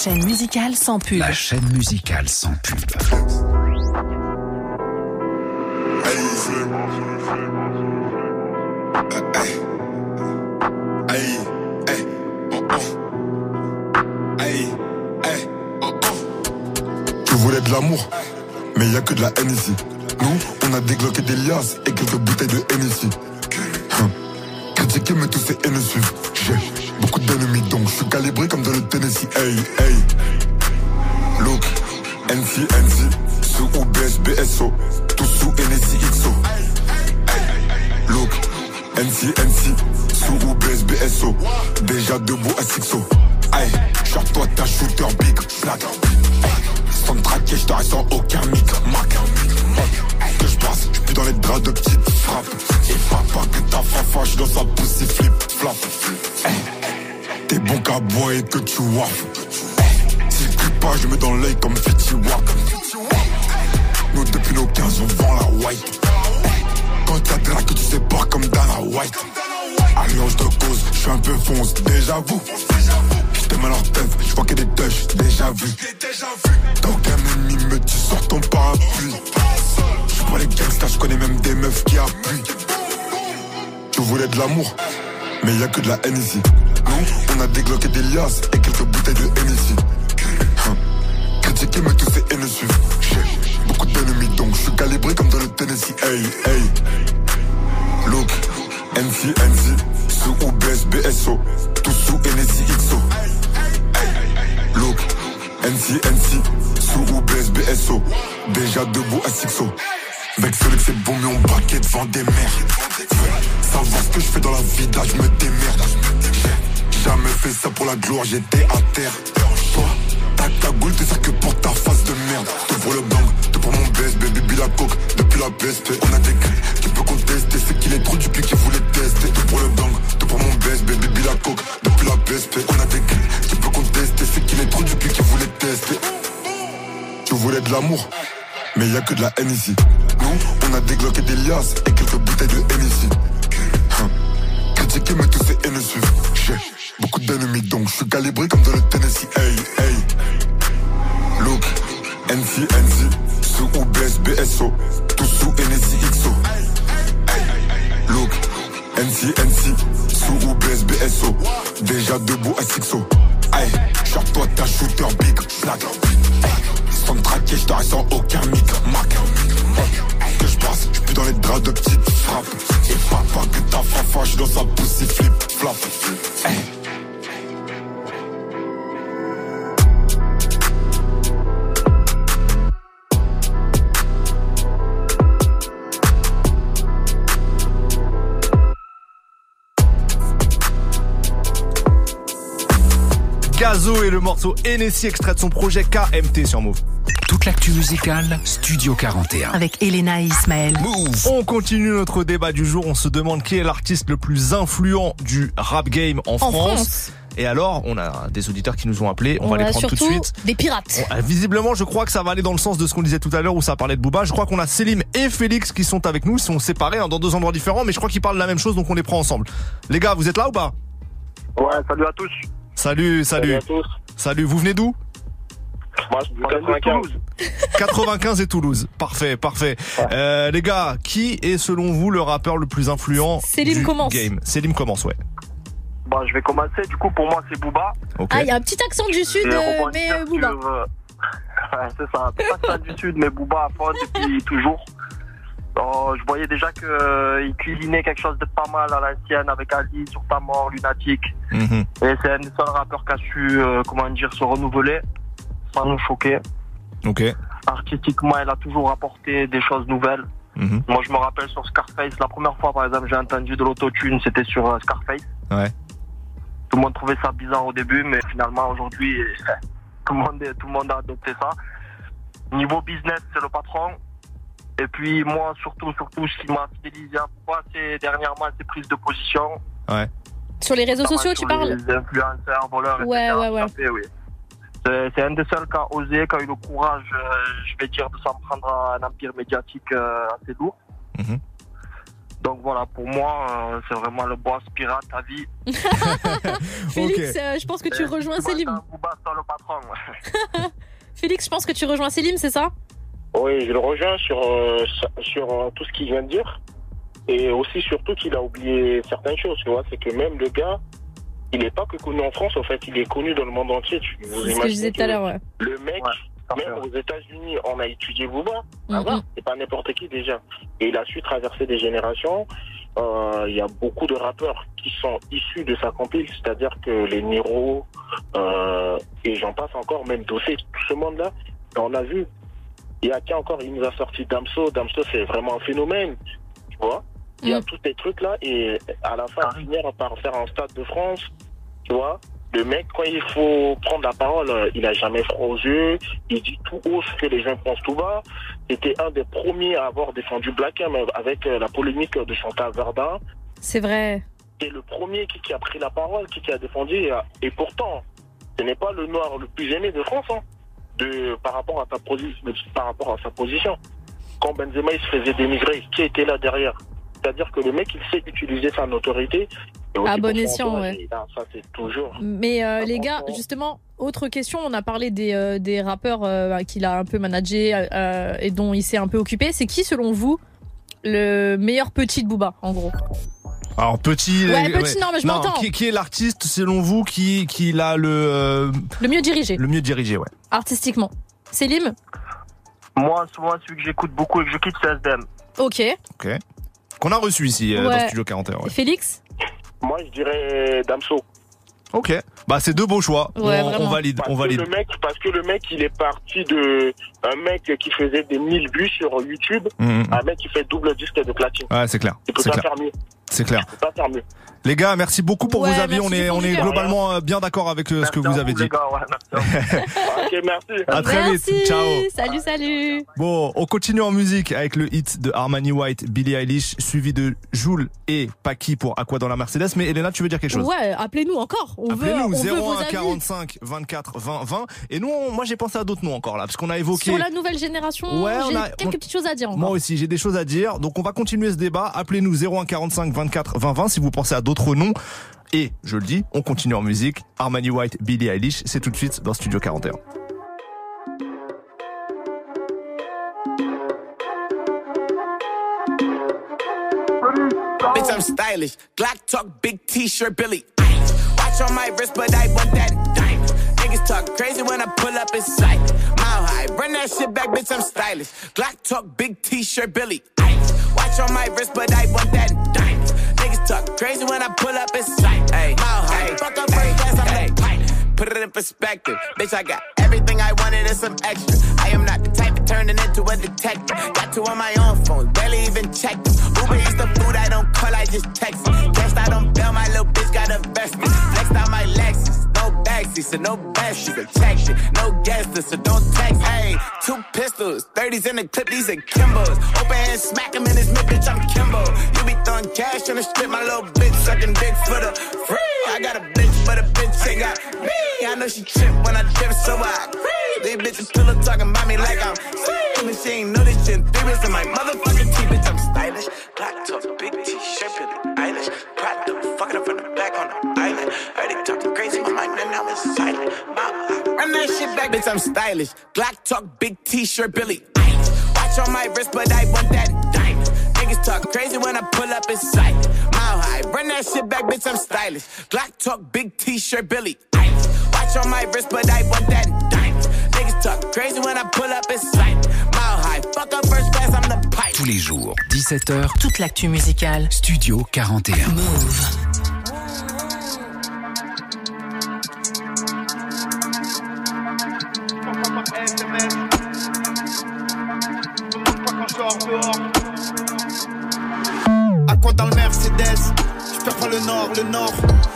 Chaîne musicale sans pub. La chaîne musicale sans pub. Tu voulais de l'amour, mais y a que de la haine ici. Nous, on a dégloqué des liasses et quelques bouteilles de Hennessy. Hum. Critiquer, mais tous ces haines suivent. Beaucoup d'ennemis, donc je suis calibré comme dans le Tennessee. Hey, hey. Look, NC, NC, sous OBS, BSO, tout sous Hennessy XO. Look, NC, NC, sous OBS, BSO, déjà debout à Sixo. Hey, toi ta shooter big, black. Sans traquer, je t'arrête sans aucun mic, mac. Que je passe, je plus dans les draps de petites frappes. Et papa que ta fafa, je dans sa poussée flip, flap. Hey, T'es bon qu'à boire et que tu waffes. Si je crie pas, je mets dans l'œil comme Fitty Wap. Nous depuis nos 15 on vend la white. Quand t'as drague, tu sais pas comme Dana White. Alliance de cause, je suis un peu fonce, déjà vous. J'étais mal en tête, je vois que des touches, déjà vu. Donc un ennemi me tue sur ton parapluie. Je vois les gangsters, je connais même des meufs qui appuient. Tu voulais de l'amour, mais y a que de la haine ici. On a dégloqué des liasses et quelques bouteilles de Hennessy. Hum. Critiquer, mais tous ces haines suivent. Beaucoup d'ennemis, donc je suis calibré comme dans le Tennessee. Hey, hey. Look, NC, NC, sous OBS, BSO, tout sous Hennessy XO. Look, NC, NC, sous OBS, BSO, déjà debout à Sixo. Avec celui que c'est bon, mais on braquait devant des mers. Savoir ce que je fais dans la vie, là je me démerde. Jamais fait ça pour la gloire, j'étais à terre. Toi, ta cagoule, t'es ça que pour ta face de merde. Tout pour le bang, tout pour mon BS, baby, la coke, depuis la PSP. On a des clés, tu peux contester, c'est qu'il est trop du pied qui voulait tester. Tout pour le bang, tout pour mon BS, baby, la coke, depuis la PSP. On a des clés, tu peux contester, c'est qu'il est trop du pied qui voulait tester. Tu voulais de l'amour, mais y a que de la haine ici. Nous, on a dégloqué des liasses et quelques bouteilles de Hennessy. Hum. Critiquer, mais tous ces haines suivent. Beaucoup d'ennemis, donc je suis calibré comme dans le Tennessee. Hey, hey. Look, NC, NC, sous OBS, BSO, tout sous Hennessy XO. Look, NC, NC, sous OBS, BSO, déjà debout à Sixo. Hey, toi ta shooter big, black. Hey, sans te traquer, je t'arrête sans aucun mic, mac. Que je passe, je plus dans les draps de petites frappes. Et papa que ta fafa, je dans sa poussée flip, flap. Et le morceau Hennessy extrait de son projet KMT sur Move. Toute l'actu musicale, Studio 41. Avec Elena et Ismaël. Move. On continue notre débat du jour. On se demande qui est l'artiste le plus influent du rap game en, France. France. Et alors, on a des auditeurs qui nous ont appelés. On, va les a prendre tout de surtout suite. Des pirates. Euh, visiblement, je crois que ça va aller dans le sens de ce qu'on disait tout à l'heure où ça parlait de Booba. Je crois qu'on a Selim et Félix qui sont avec nous. Ils sont séparés hein, dans deux endroits différents, mais je crois qu'ils parlent de la même chose, donc on les prend ensemble. Les gars, vous êtes là ou pas? Ouais, salut à tous. Salut, salut. à tous. Salut, vous venez d'où? Moi, je suis du 95. 95 et Toulouse. Parfait, parfait. Euh, les gars, qui est selon vous le rappeur le plus influent Selim du commence. game? Selim commence, ouais. Bon, je vais commencer. Du coup, pour moi, c'est Booba. Ah, il y a un petit accent du sud, euh, mais euh, Booba. euh, ouais, c'est ça. Pas ça du sud, mais Booba à fond depuis toujours. Oh, je voyais déjà qu'il cuisinait quelque chose de pas mal à l'ancienne avec Ali sur ta mort, Lunatic. Mhm. Et c'est un des seuls rappeurs qui a su, euh, comment dire, se renouveler sans nous choquer. Ok. Artistiquement, elle a toujours apporté des choses nouvelles. Mhm. Moi, je me rappelle sur Scarface, la première fois, par exemple, j'ai entendu de l'autotune, c'était sur euh, Scarface. Ouais. Tout le monde trouvait ça bizarre au début, mais finalement, aujourd'hui, tout, le monde est- tout le monde a adopté ça. Niveau business, c'est le patron. Et puis, moi, surtout, surtout, ce qui m'a fidélisé à Booba, c'est dernièrement ses prises de position. Ouais. Sur les réseaux sociaux, tu sur parles Les influenceurs, voleurs, Ouais, etc. ouais, ouais. Fait, oui. C'est c'est un des seuls qui a osé, qui a eu le courage, euh, je vais dire, de s'en prendre à un empire médiatique euh, assez lourd. Mhm. Donc voilà, pour moi, euh, c'est vraiment le boss pirate à vie. Félix, euh, je pense que tu rejoins Selim. le patron. ouais. Félix, je pense que tu rejoins Selim, c'est ça? Oui, je le rejoins sur, euh, sur euh, tout ce qu'il vient de dire. Et aussi, surtout, qu'il a oublié certaines choses. Tu vois, c'est que même le gars, il n'est pas que connu en France, en fait, il est connu dans le monde entier. Tu, vous ce que je disais tout à l'heure, ouais. Le mec, même aux États-Unis, on a étudié Booba. Mhm. va, c'est pas n'importe qui déjà. Et il a su traverser des générations. Euh, Il y a beaucoup de rappeurs qui sont issus de sa compile, c'est-à-dire que les Niro, euh, et j'en passe encore, même Dossé, tout ce monde-là. On a vu, il y a qui encore, il nous a sorti Damso. Damso, c'est vraiment un phénomène, tu vois. Il y a tous ces trucs-là, et à la fin, finir par faire un stade de France, tu vois. Le mec, quand il faut prendre la parole, il a jamais froid aux yeux. Il dit tout haut ce que les gens pensent tout bas. C'était un des premiers à avoir défendu Black M avec euh, la polémique de Chantal Verdun. C'est vrai. C'est le premier qui, qui a pris la parole, qui, qui a défendu. Et, euh, et pourtant, ce n'est pas le noir le plus aimé de France, hein, de, par, rapport à sa posi- par rapport à sa position. Quand Benzema il se faisait dénigrer, qui était là derrière? C'est-à-dire que le mec, il sait utiliser sa notoriété. À bon escient, ouais. Là, ça, c'est toujours. Mais euh, les gars, justement, autre question, on a parlé des, euh, des rappeurs euh, qu'il a un peu managé et dont il s'est un peu occupé. C'est qui, selon vous, le meilleur petit de Booba, en gros? Alors petit. Ouais, petit, non, mais je m'entends. Qui, qui est l'artiste selon vous qui qui l'a le euh, Le mieux dirigé, le mieux dirigé, ouais. artistiquement. Selim Moi, souvent, celui que j'écoute beaucoup et que je quitte, c'est SDM. Ok. Ok. Qu'on a reçu ici euh, dans Ouais. Studio 41. Ouais. Félix Moi, je dirais Damso. Ok. Bah c'est deux beaux choix. Ouais, on, on valide, Parce on que valide. le mec, parce que le mec, il est parti de un mec qui faisait des 1000 vues sur YouTube, Mhm. à un mec qui fait double disque de platine. Ouais, c'est clair. Il peut C'est pas clair. faire mieux. C'est clair. Il peut pas faire mieux. Les gars, merci beaucoup pour Ouais, vos avis. merci On est, on est globalement euh, bien d'accord avec euh, ce que vous avez dit. ok, merci. À très vite. Merci. Ciao. Salut, salut. Bon, on continue en musique avec le hit de Armani White, Billie Eilish, suivi de Joule et Paki pour Aqua dans la Mercedes. Mais Elena, tu veux dire quelque chose? Ouais, appelez-nous encore. On veut, on Appelez-nous veut vos 01 avis. 45 24 20 20. Et nous, on- moi j'ai pensé à d'autres noms encore là, parce qu'on a évoqué. Sur la nouvelle génération, Ouais, on j'ai a- quelques on- petites choses à dire encore. Moi aussi, j'ai des choses à dire. Donc, on va continuer ce débat. Appelez-nous 01 45 24 20 20 si vous pensez à d'autres noms. Et, je le dis, on continue en musique. Armani White, Billie Eilish, c'est tout de suite dans Studio 41. Bitch, I'm stylish. Glock talk, big t-shirt, Billy. Watch on my wrist, but I want that diamond. Niggas talk crazy when I pull up in sight. Mile high, run that shit back, bitch, I'm stylish. Glock talk, big t-shirt, Billy. Watch on my wrist, but I want that diamond. Talk crazy when I pull up in sight. Mile high, fuck up first class, I'm pilot. Put it in perspective. Bitch, I got everything I wanted and some extra. I am not the type of turning into a detective. Got two on my own phone, barely even checked. Uber eats the food, I don't call, I just text. Cashed out on bail, my little bitch got a vest. Flexed out my Lexus, gangster, no bash, can shit. No gas, so don't tax. Hey, two pistols, 30s in the clip, these are Kimbos. Open hand, smack him in his mid, bitch, I'm Kimbo. You be throwing cash on the strip, my little bitch sucking dick for the free. I got a bitch, but a bitch ain't got me. I know she trip when I dip, so I free. These bitches still talking about me like I'm sweet. And she ain't know this shit. Three bits in my motherfucking teeth, bitch, I'm stylish. Black top, big t-shirt, Billie Proud to fucking up from the back on the island. Heard it talking crazy, my mind and now it's silent. Mama, run that shit back, bitch, I'm stylish. Black talk, big t-shirt, Billy Eilish. Watch on my wrist, but I want that diamond. Niggas talk crazy when I pull up in sight. Mile high, run that shit back, bitch, I'm stylish. Black talk, big t-shirt, Billy Eilish. Watch on my wrist, but I want that diamond. Niggas talk crazy when I pull up in sight. Mile high, fuck up first Tous les jours, 17h, Toute l'actu musicale. Studio 41. Move. À quoi dans le Mercedes? Je perds pas le nord, le nord.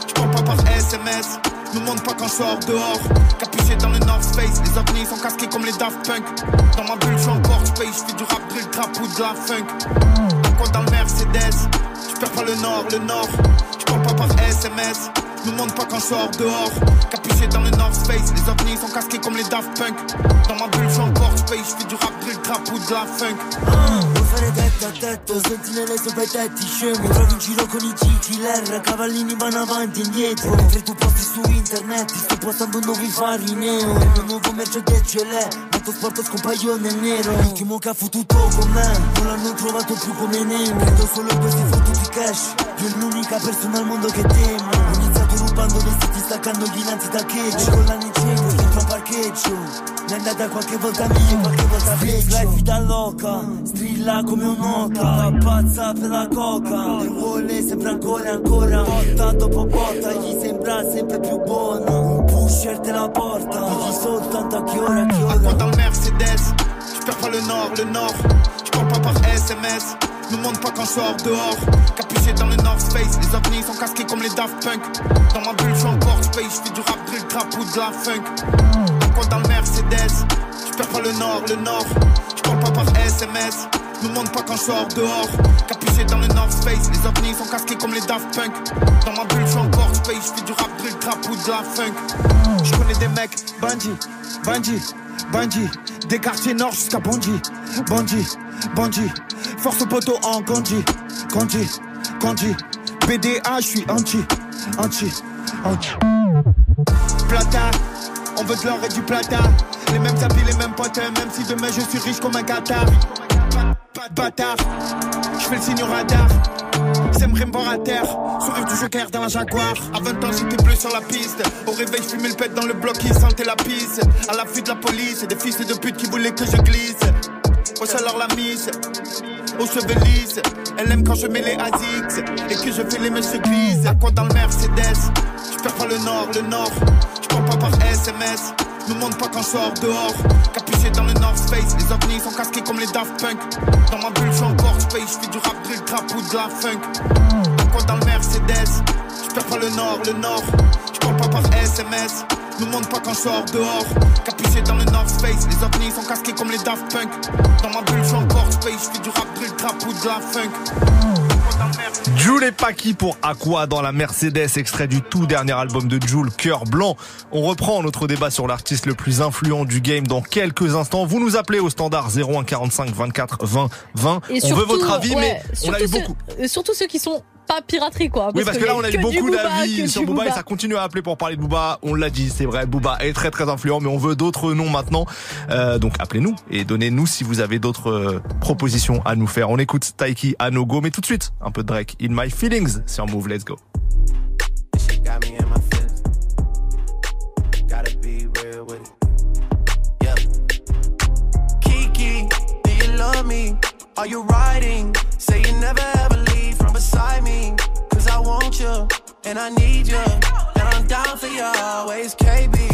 Je parle pas par SMS. Me montre pas quand je sors dehors. Capuché dans le North Face. Les ovnis sont casqués comme les Daft Punk. Dans ma bulle, je suis encore space. Je fais du rap, drill, trap ou de la funk. Quoi dans le Mercedes Je perds pas le nord, le nord. Je parle pas par SMS. Me montre pas quand je sors dehors. Capuché dans le North Face. Les ovnis sont casqués comme les Daft Punk. Dans ma bulle, je suis encore space. Je fais du rap, drill, trap ou de la funk. Fare testa a tetto, sentinelle sopra i tetti scemo Trovi in giro con i killer, cavallini vanno avanti e indietro. Mentre tu posti su internet, sto postando nuovi fari neo Il mio nuovo Mercedes ce l'è, molto sporto scompaio nel nero. L'ultimo che ha fottuto con me, non l'hanno trovato più come Nemo Credo solo questi fottuti cash, è l'unica persona al mondo che temo. Ho iniziato rubando vestiti, staccando dinanzi da cheggio Con la Nintendo, un mi è andata qualche volta meglio, qualche volta Life da loca, strilla come Pazza per la coca Le vuole sempre ancora e ancora Botta dopo botta, gli sembra sempre più buona Pusher te la porta Digli soltanto a ora, quoi ora dans le Mercedes Je pas le nord, le nord. Je pas par SMS. Me montre pas quand je dehors. Capuché dans le North Face. Les ovnis sont casqués comme les Daft Punk. Dans ma bulle, je encore space. Je du rap, drill, trap ou de la funk. Quoi dans le Mercedes Je perds pas le nord, le nord. Je parle pas par SMS. Me montre pas quand je sors dehors. Capuché dans le North Face. Les ovnis sont casqués comme les Daft Punk. Dans ma bulle, je encore space. Je fais du rap, drill, trap ou de la funk. Je connais des mecs, bandits, bandits, bandits. Des quartiers nord jusqu'à Bondy, Bondy, Bondy. Force au poteau en Gondi, Gondi, Gondi. PDA, je suis anti, anti, anti. Plata, on veut de l'or et du plata. Les mêmes habits, les mêmes potes, même si demain je suis riche comme un Qatar. Bâtard, je fais le signe au radar. C'est me voir à terre, sourire du joker dans la Jaguar. À 20 ans, j'étais bleu sur la piste. Au réveil, je fumais le pet dans le bloc, ils sentaient la pisse. À l'affût de la police, des fils de pute qui voulaient que je glisse. Au alors la mise, aux cheveux. Elle aime quand je mets les ASICS et que je fais les messieurs grises. À quoi dans le Mercedes? Je perds pas le nord, le nord. Parle pas par SMS. Me montre pas quand je sors dehors. Capuché dans le North Face. Les ovnis sont casqués comme les Daft Punk. Dans ma bulle, je suis encore space. Je du rap, drill, trap ou de la funk. Quoi dans le Mercedes? Je pas le nord, le nord. Je parle pas par SMS. Me montre pas quand je sors dehors. Capuché dans le North Face. Les ovnis sont casqués comme les Daft Punk. Dans ma bulle, je suis encore space. Je du rap, drill, trap ou de la funk. Jules et Paki pour Aqua dans la Mercedes, extrait du tout dernier album de Jules, Cœur Blanc. On reprend notre débat sur l'artiste le plus influent du game dans quelques instants. Vous nous appelez au standard 01 45 24 20 20. Et on surtout, veut votre avis, ouais, mais on a eu beaucoup. ceux- euh, surtout ceux qui sont pas piraterie, quoi. Oui, parce que, là, on a eu beaucoup d'avis sur Booba et ça continue à appeler pour parler de Booba. On l'a dit, c'est vrai, Booba est très très influent, mais on veut d'autres noms maintenant. Euh, donc appelez-nous et donnez-nous si vous avez d'autres euh, propositions à nous faire. On écoute Taiki à no go, mais tout de suite, un peu de Drake, In My Feelings sur Move, let's go. Are you riding? Say you never ever leave me. Cause I want you and I need you. And I'm down for you always, KB.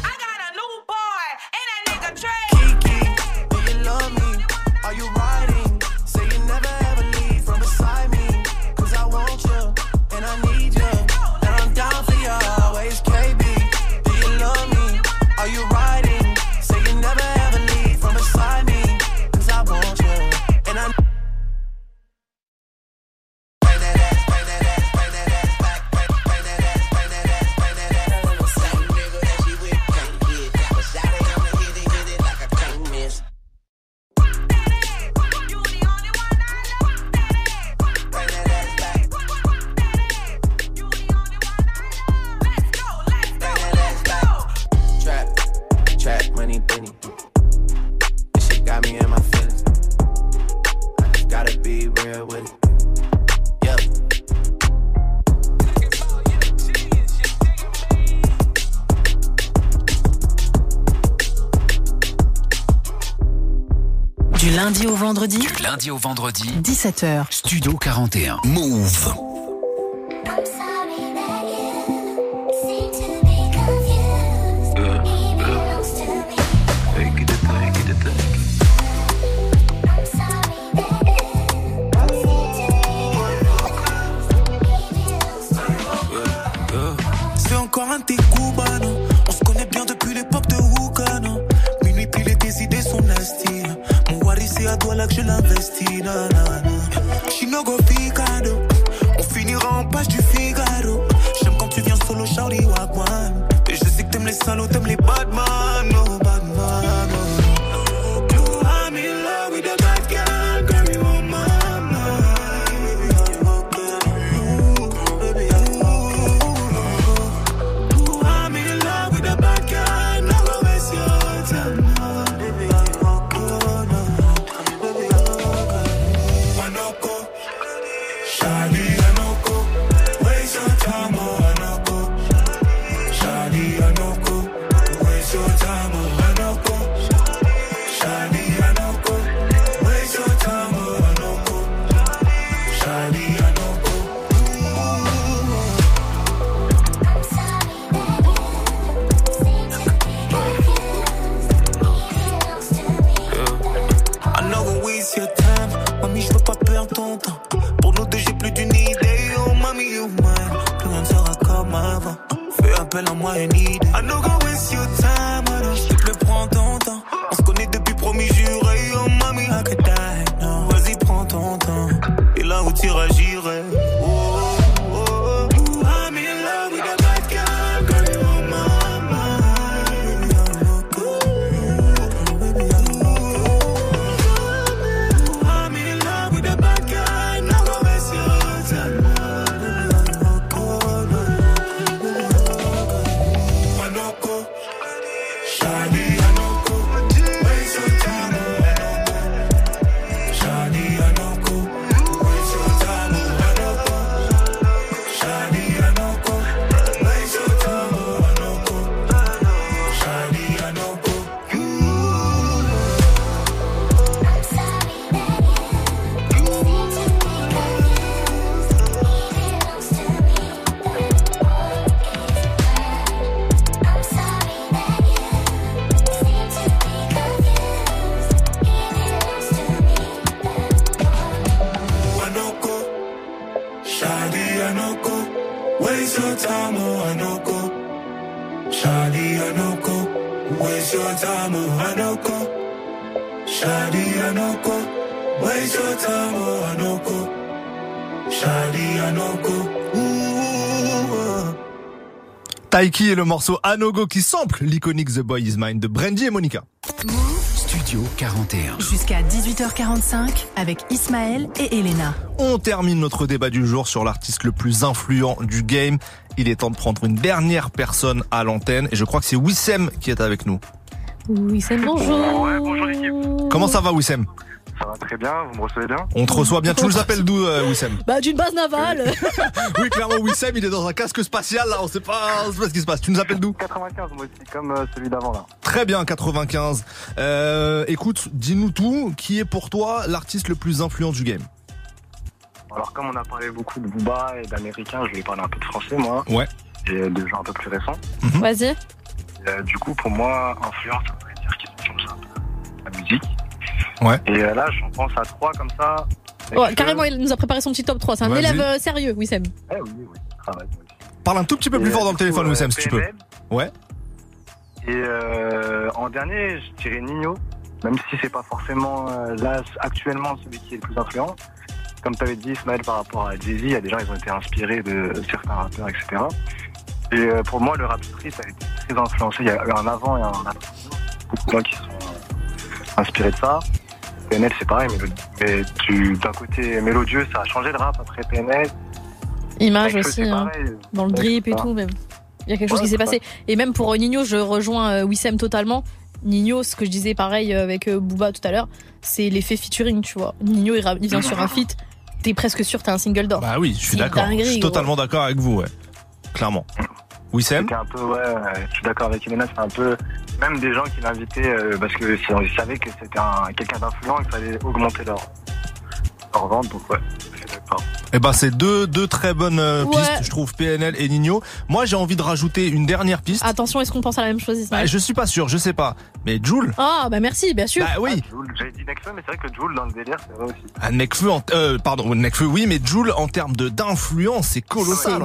Lundi au vendredi, Du lundi au vendredi, 17h. Studio 41. Move. À toi là que je l'investis. Na, na, na. Shinogo Ficado. On finira en page du Figaro. J'aime quand tu viens solo, Charlie Wagwan. Et je sais que t'aimes les salauds, t'aimes les badman. Taiki et le morceau Anogo qui sample l'iconique The Boy Is Mine de Brandy et Monica. Studio 41. Jusqu'à 18h45 avec Ismaël et Elena. On termine notre débat du jour sur l'artiste le plus influent du game. Il est temps de prendre une dernière personne à l'antenne et je crois que c'est Wissem qui est avec nous. Wissem, bonjour. Ouais, bonjour l'équipe. Comment ça va Wissem? Bien, vous me recevez bien On te reçoit bien. Tu nous appelles d'où euh, Wissem Bah d'une base navale. Oui, clairement Wissem, il est dans un casque spatial là, on sait pas, on sait pas ce qui se passe. Tu nous appelles d'où 95 moi aussi, comme euh, celui d'avant là. Très bien, 95. Euh, écoute, dis-nous tout. Qui est pour toi l'artiste le plus influent du game? Alors comme on a parlé beaucoup de Booba et d'américains, je vais parler un peu de français moi. Ouais. Et de gens un peu plus récents. Vas-y. Euh, du coup, pour moi, influence, Ouais. Et euh, là, j'en pense à trois comme ça. Ouais, carrément, il nous a préparé son petit top 3. C'est un élève euh, sérieux, Wissem. Eh oui, oui, travail. Parle un tout petit peu plus Et, fort dans euh, le téléphone, Wissem, euh, si tu peux. Ouais. Et euh, en dernier, je dirais Nino, même si c'est pas forcément euh, là actuellement celui qui est le plus influent. Comme tu avais dit, Ismaël, par rapport à Jay-Z, il y a des gens ils ont été inspirés de certains rappeurs, etc. Et euh, pour moi, le rap street a été très influencé. Il y a eu un avant et un après. Beaucoup de gens qui sont euh, inspirés de ça. PNL, c'est pareil, mais, mais du- d'un côté mélodieux, ça a changé le rap après PNL. Image Avec aussi, hein. dans le drip et tout même. Il y a quelque chose Ouais, qui s'est passé. Et même pour euh, Nino, je rejoins euh, Wissem totalement. Nino, ce que je disais pareil euh, avec Booba tout à l'heure, c'est l'effet featuring, tu vois. Nino, il, vient sur un feat, t'es presque sûr t'as un single d'or. Bah oui, je suis d'accord. Je suis totalement d'accord avec vous, ouais. Clairement. Wissem C'était un peu, ouais, je suis d'accord avec Elena, c'est un peu, même des gens qui l'invitaient euh, parce que si on savait que c'était un, quelqu'un d'influent, il fallait augmenter leur, leur vente, donc ouais, je suis d'accord. Eh ben, c'est deux, deux très bonnes euh, Ouais. pistes, je trouve, PNL et Nino. Moi, j'ai envie de rajouter une dernière piste. Attention, est-ce qu'on pense à la même chose, Bah, Ismaël je suis pas sûr, je sais pas. Mais Joule Ah, bah merci, bien sûr. Bah oui. Joule, j'avais dit Nekfeu, mais c'est vrai que Joule dans le délire, c'est vrai aussi. Ah, Nekfeu, en, euh, pardon, Nekfeu, oui, mais Joule, en termes de d'influence, c'est colossal.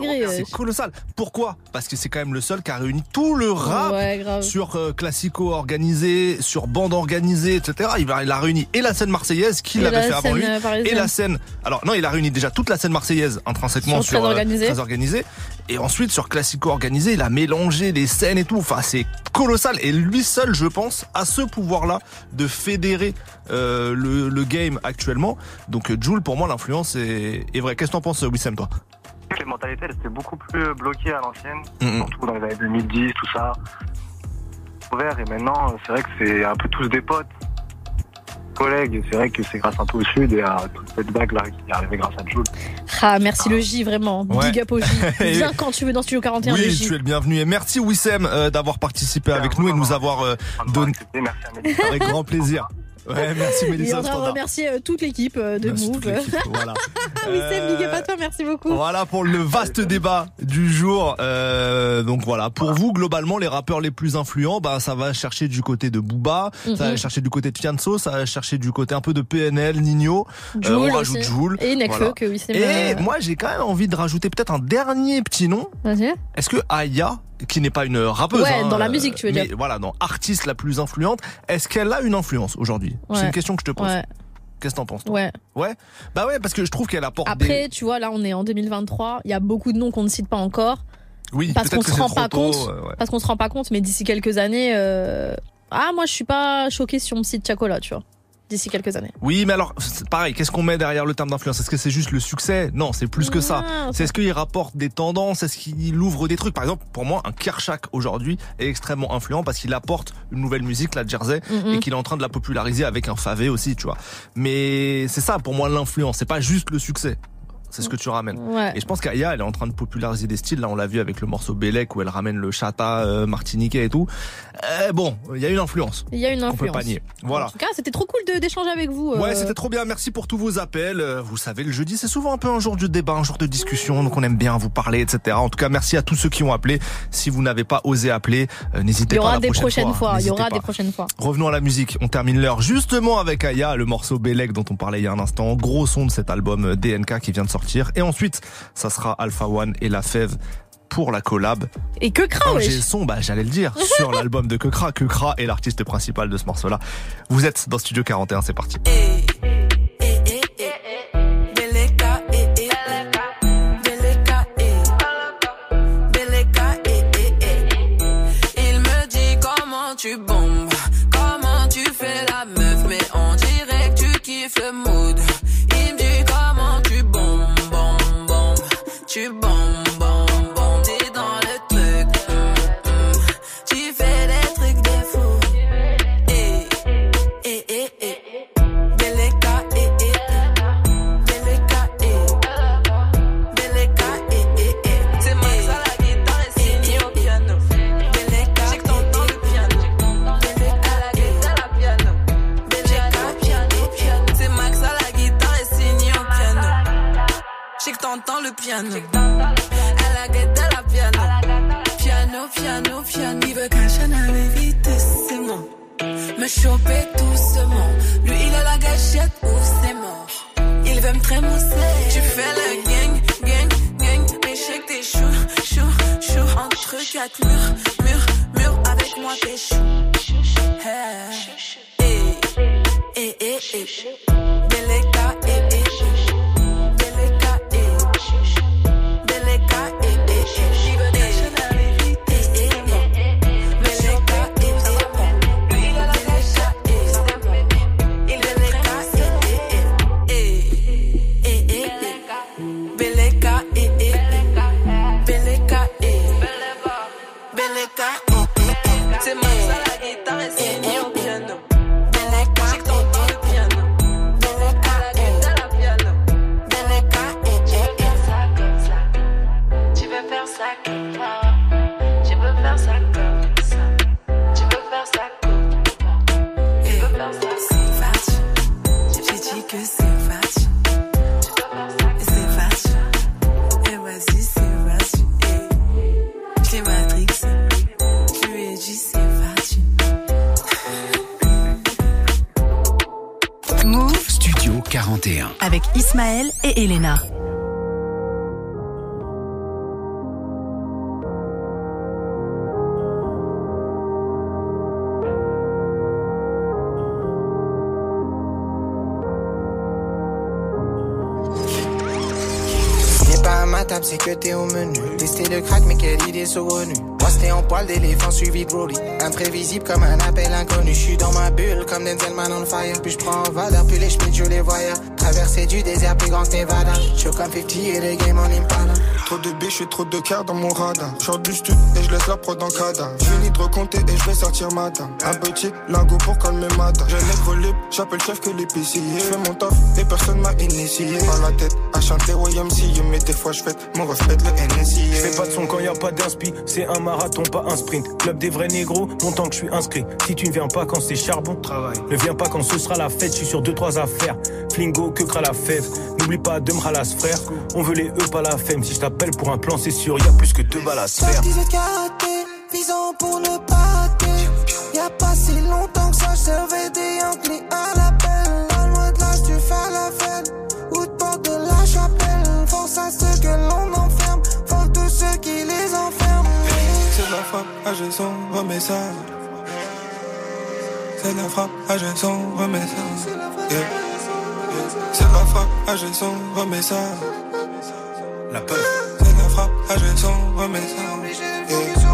C'est. C'est colossal. Pourquoi? Parce que c'est quand même le seul qui a réuni tout le rap Ouais, grave. sur euh, classico organisé, sur bande organisée, etc. Il a, il a réuni et la scène marseillaise qui Et l'avait la fait avant lui, euh, parisienne. et la scène. Alors non, il a réuni déjà toute la scène marseillaise intrinsèquement Sur sur, Très euh, Organisé. Très organisé. Et ensuite sur classico organisé, il a mélangé les scènes et tout. Enfin, c'est colossal. Et lui seul, je pense, a ce pouvoir-là de fédérer euh, le, le game actuellement. Donc euh, Jules, pour moi, l'influence est, est vraie. Qu'est-ce que t'en penses, Wissem, toi? Les mentalités, elles étaient beaucoup plus bloquées à l'ancienne, Mhm. surtout dans les années 2010, tout ça. Ouvert, et maintenant, c'est vrai que c'est un peu tous des potes, collègues, c'est vrai que c'est grâce un peu au Sud et à toute cette vague-là qui est arrivée grâce à Jules. Ah, merci le J, vraiment. Ouais. Big up au J. Viens quand tu veux dans Studio 41, le Oui, J. tu es le bienvenu. Et merci Wissem euh, d'avoir participé avec nous et de nous avoir euh, donné Merci avec grand plaisir. Ouais, merci Et Mélissa on va remercier euh, toute l'équipe euh, de Merci Move. voilà. Wissem, big up toi, merci beaucoup. Voilà pour le vaste débat du jour. Euh, donc voilà, pour vous globalement les rappeurs les plus influents, bah ça va chercher du côté de Booba, ça va Mhm. chercher du côté de Fianso, ça va chercher du côté un peu de PNL, Nino. Euh, Jul on rajoute. Jul. Et Nekfeu, Voilà. que Wissem, Et euh, moi j'ai quand même envie de rajouter peut-être un dernier petit nom. Vas-y. Est-ce que Aya, qui n'est pas une rappeuse, Ouais, hein, dans la euh, musique, tu veux mais dire. voilà, dans artiste la plus influente, est-ce qu'elle a une influence aujourd'hui? C'est une question que je te pose. Ouais. Qu'est-ce que t'en penses toi? Ouais. Ouais? Bah ouais, parce que je trouve qu'elle apporte Après, des. tu vois, là, on est en 2023. Il y a beaucoup de noms qu'on ne cite pas encore. Oui, parce qu'on se rend pas tôt, compte. euh, ouais. Parce qu'on se rend pas compte, mais d'ici quelques années. euh, Ah, moi, je suis pas choquée si on me cite Chacola, tu vois. D'ici quelques années. Oui, mais alors, pareil, qu'est-ce qu'on met derrière le terme d'influence? Est-ce que c'est juste le succès? Non, c'est plus que ça. Non, C'est est-ce qu'il rapporte des tendances? Est-ce qu'il ouvre des trucs? Par exemple, pour moi, un Kershak aujourd'hui est extrêmement influent parce qu'il apporte une nouvelle musique, la Jersey, Mhm. et qu'il est en train de la populariser avec un favé aussi, tu vois. Mais c'est ça, pour moi, l'influence. C'est pas juste le succès. C'est ce que tu ramènes. Ouais. Et je pense qu'Aya, elle est en train de populariser des styles. Là, on l'a vu avec le morceau Bélec où elle ramène le chata euh, martiniquais et tout. Euh, bon, il y a une influence. Il y a une On peut influence. pas nier. Voilà. En tout cas, c'était trop cool d'échanger avec vous. euh. Ouais, c'était trop bien. Merci pour tous vos appels. Euh, Vous savez, le jeudi, c'est souvent un peu un jour de débat, un jour de discussion. Donc, on aime bien vous parler, etc. En tout cas, merci à tous ceux qui ont appelé. Si vous n'avez pas osé appeler, euh, Il n'hésitez y pas. aura la des prochaine prochaines fois. Il y aura pas. des prochaines fois. Revenons à la musique. On termine l'heure justement avec Aya, le morceau Bélec dont on parlait il y a un instant. Gros son de cet album DNK qui vient de sortir. Sortir. Et ensuite, ça sera Alpha One et La Fève pour la collab. Et que cra, wesh. son, bah, j'allais le dire, sur l'album de Kekra. Kekra est l'artiste principal de ce morceau-là. Vous êtes dans Studio 41, c'est parti. Tu bombes, piano. À la piano. Piano, piano, piano. Il veut qu'un Chanel vite, c'est bon. Me choper doucement. Lui, il a la gâchette ou c'est mort. Il veut me trémousser. Tu fais le gang, gang, gang. Mais t'es chou, chou, chou. Entre quatre murs, murs, murs. Avec moi, t'es chou. Hey. Eh, eh, eh, 41. avec Ismaël et Elena. Viens pas à ma table, c'est que t'es au menu. Tester le crack, mais quelle idée saugrenue. C'était en poil d'éléphant suivi de Broly. Imprévisible comme un appel inconnu. Je suis dans ma bulle comme Denzel Man on fire. Puis je prends en valeur, puis les schmitts, je les voyais. Traversée du désert plus grand que Nevada. Je comme 50 et le game en impala. Trop de biches et trop de cœur dans mon radar. Short du stud et je laisse la prod en cadavre. Fini de recompter et je vais sortir matin. Un petit lingot pour calmer matin. J'ai les gros lips, j'appelle chef que l'épicier. Je fais mon taf et personne m'a initié. Pas la tête à chanter YMCA, mais des fois je fête mon reflet le NSI. Je fais pas de son quand y a pas d'inspi, c'est un marathon, pas un sprint. Club des vrais négros, longtemps que je suis inscrit. Si tu ne viens pas quand c'est charbon, travail. Ne viens pas quand ce sera la fête, je suis sur deux trois affaires. Flingo, que cra la fève? N'oublie pas de me ralasse frère. On veut les E, pas la femme. Si je t'appelle pour un plan, c'est sûr, y a plus que deux balles à se faire. 18 karaté, visant pour ne pas rater. Y'a pas si longtemps que ça, je servais des Yankees à l'appel. Son, remets ça. C'est de la frappe, remets ça. Yeah. C'est la frappe, son, remets ça. La peur. C'est de la frappe, ça. Yeah. Yeah.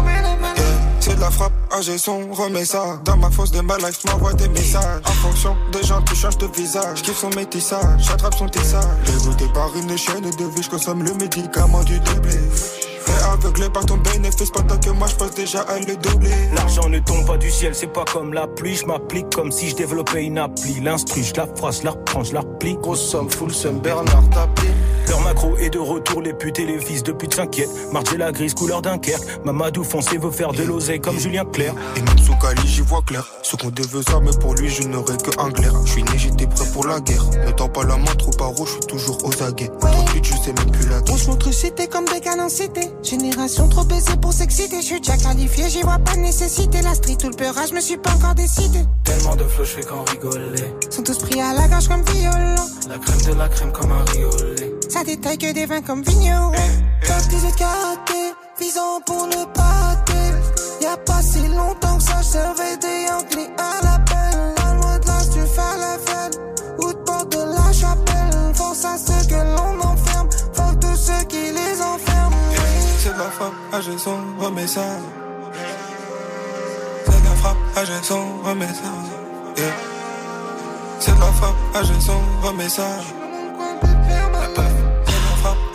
C'est de la frappe, j'ai son, remets ça. Dans ma fosse de ma life, m'envoie des messages. En fonction des gens, tu changes de visage. J'kiffe son métissage, j'attrape son tissage. Dégoûté par une chaîne de vie, j'consomme le médicament du doublé. Aveuglé par ton bénéfice pendant que moi je pense déjà à le doubler. L'argent ne tombe pas du ciel, c'est pas comme la pluie. Je m'applique comme si je développais une appli. L'instru, je la phrase, je la reprends, je la replie. Grosse somme, full somme, Bernard tapis. Macro est de retour, les putes et les fils de pute s'inquiètent. Marcher la grise, couleur Dunkerque. Mamadou foncé veut faire de l'oseille comme Julien Clerc. Et même sous Cali, j'y vois clair. Ce qu'on devait ça, mais pour lui, je n'aurais que un glaire. Je suis né, j'étais prêt pour la guerre. Ne tends pas la main, trop paro, je suis toujours aux aguets. Trop de je sais même plus la guerre. On se montre cité comme des canons cités. Génération trop baisée pour s'exciter. Je suis déjà qualifié, j'y vois pas de nécessité. La street ou le peurage, je me suis pas encore décidé. Tellement de flots, je fais qu'en rigoler. Sont tous pris à la gorge comme violon. La crème de la crème comme un riolet. Ça détaille que des vins comme vigneron. Top 18 karaté, visant pour le pâté. Y'a pas si longtemps que ça, je servais des Yankees à l'appel. La loi de l'âge du falafel, ou de porte de la chapelle. Force à ceux que l'on enferme, force tous ceux qui les enferment. C'est de la frappe, ah j'ai son, remets ça. C'est de la frappe, ah j'ai son, remets ça. Yeah. C'est de la frappe, ah j'ai son, remets ça.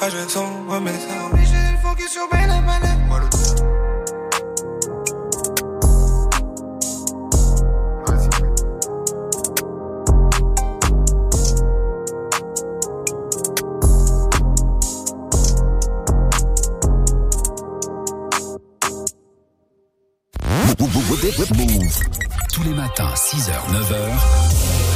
Ah remets ça. Obligé de focus sur Ben Move. Tous les matins, 6h, 9h.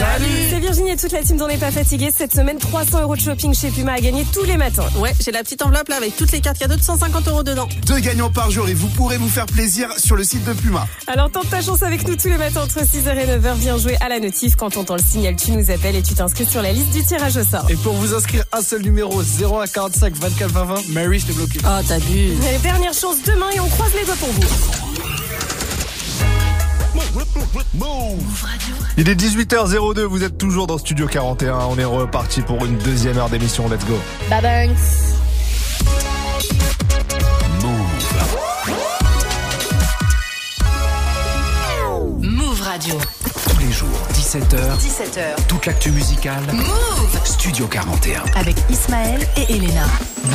Salut C'est Virginie et toute la team d'On n'est pas fatigué. Cette semaine, 300 euros de shopping chez Puma à gagner tous les matins. Ouais, j'ai la petite enveloppe là avec toutes les cartes cadeaux de 150 euros dedans. Deux gagnants par jour et vous pourrez vous faire plaisir sur le site de Puma. Alors tente ta chance avec nous tous les matins entre 6h et 9h. Viens jouer à la notif. Quand on entend le signal, tu nous appelles et tu t'inscris sur la liste du tirage au sort. Et pour vous inscrire, un seul numéro 01 45 24 20 20. Mary, je t'ai bloqué. Oh, t'abuses. Allez, dernière chance demain et on croise les doigts pour vous. Il est 18h02, vous êtes toujours dans Studio 41. On est reparti pour une deuxième heure d'émission. Let's go. Bye bye. Move Radio. Tous les jours, 17h. 17h. Toute l'actu musicale. Move Studio 41. Avec Ismaël et Elena.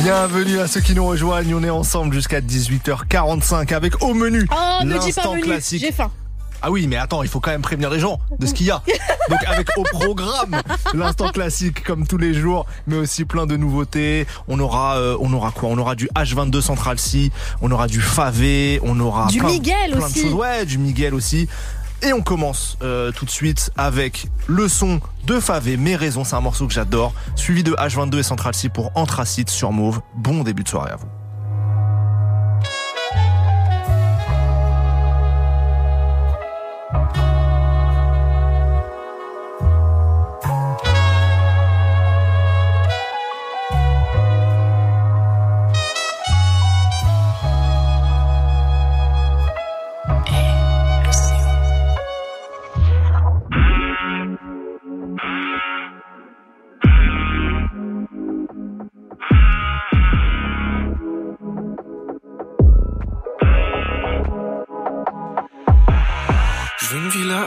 Bienvenue à ceux qui nous rejoignent. On est ensemble jusqu'à 18h45 avec au menu Oh, me dis pas l'instant menu. classique. J'ai faim. Ah oui, mais attends, il faut quand même prévenir les gens de ce qu'il y a. Donc avec au programme l'instant classique comme tous les jours, mais aussi plein de nouveautés. On aura, euh, on aura quoi? On aura du H22 Central C, on aura du Favé, on aura Du plein, Miguel plein aussi. de choses. Ouais, du Miguel aussi. Et on commence euh, tout de suite avec le son de Favé, Mes raisons, c'est un morceau que j'adore, suivi de H22 et Central C pour Anthracite sur Mauve. Bon début de soirée à vous.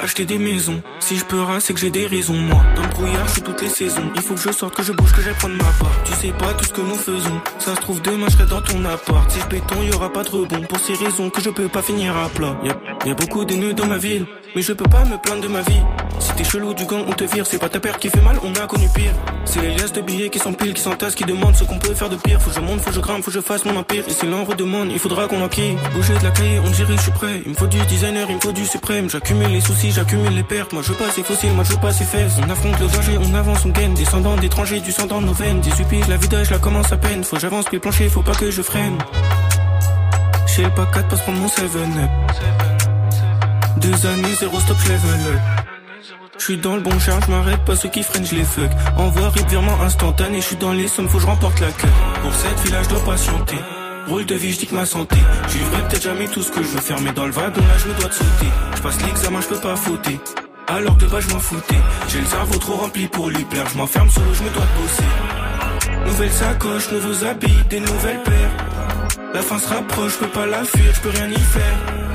Acheter des maisons. Si je peux c'est que j'ai des raisons, moi. Dans le brouillard, je suis toutes les saisons. Il faut que je sorte, que je bouge, que j'aille prendre ma part. Tu sais pas tout ce que nous faisons. Ça se trouve, demain, je serai dans ton appart. Si je béton, y aura pas de rebond. Pour ces raisons que je peux pas finir à plat. Y'a y a beaucoup d'ennemis dans ma ville. Mais je peux pas me plaindre de ma vie. Si t'es chelou du gang, on te vire. C'est pas ta père qui fait mal, on a connu pire. C'est les liasses de billets qui s'empilent, qui s'entassent, qui demandent ce qu'on peut faire de pire. Faut que je monte, faut que je grimpe, faut que je fasse mon empire. Et si l'on redemande, il faudra qu'on enquille. Bouger de la cahier, on dirait, je suis prêt. Il me faut du designer, il me faut du suprême. J'accumule les soucis, j'accumule les pertes. Moi je veux pas ces fossiles, moi je veux pas ces fesses. On affronte le danger, on avance, on gagne. Descendant d'étrangers, du sang dans nos veines. Des supplices, la vida, je la commence à peine. Faut j'avance, puis plancher, faut pas que je freine. Chez le pack 4, passe prendre mon 7-up. Deux années, zéro stop, je level up. Je suis dans le bon charge, je m'arrête pas ceux qui freinent, je les fuck. Envoie rip virement instantané, je suis dans les sommes, faut que je remporte la queue. Pour cette village, je dois patienter. Rôle de vie, je dis que ma santé. Je vivrai peut-être jamais tout ce que je veux faire, mais dans le wagon là, je me dois de sauter. Je passe l'examen, je peux pas fauter. Alors de bas, je m'en foutais. J'ai le cerveau trop rempli pour lui plaire. Je m'enferme solo, je me dois de bosser. Nouvelle sacoche, nouveaux habits, des nouvelles paires. La fin se rapproche, je peux pas la fuir, je peux rien y faire.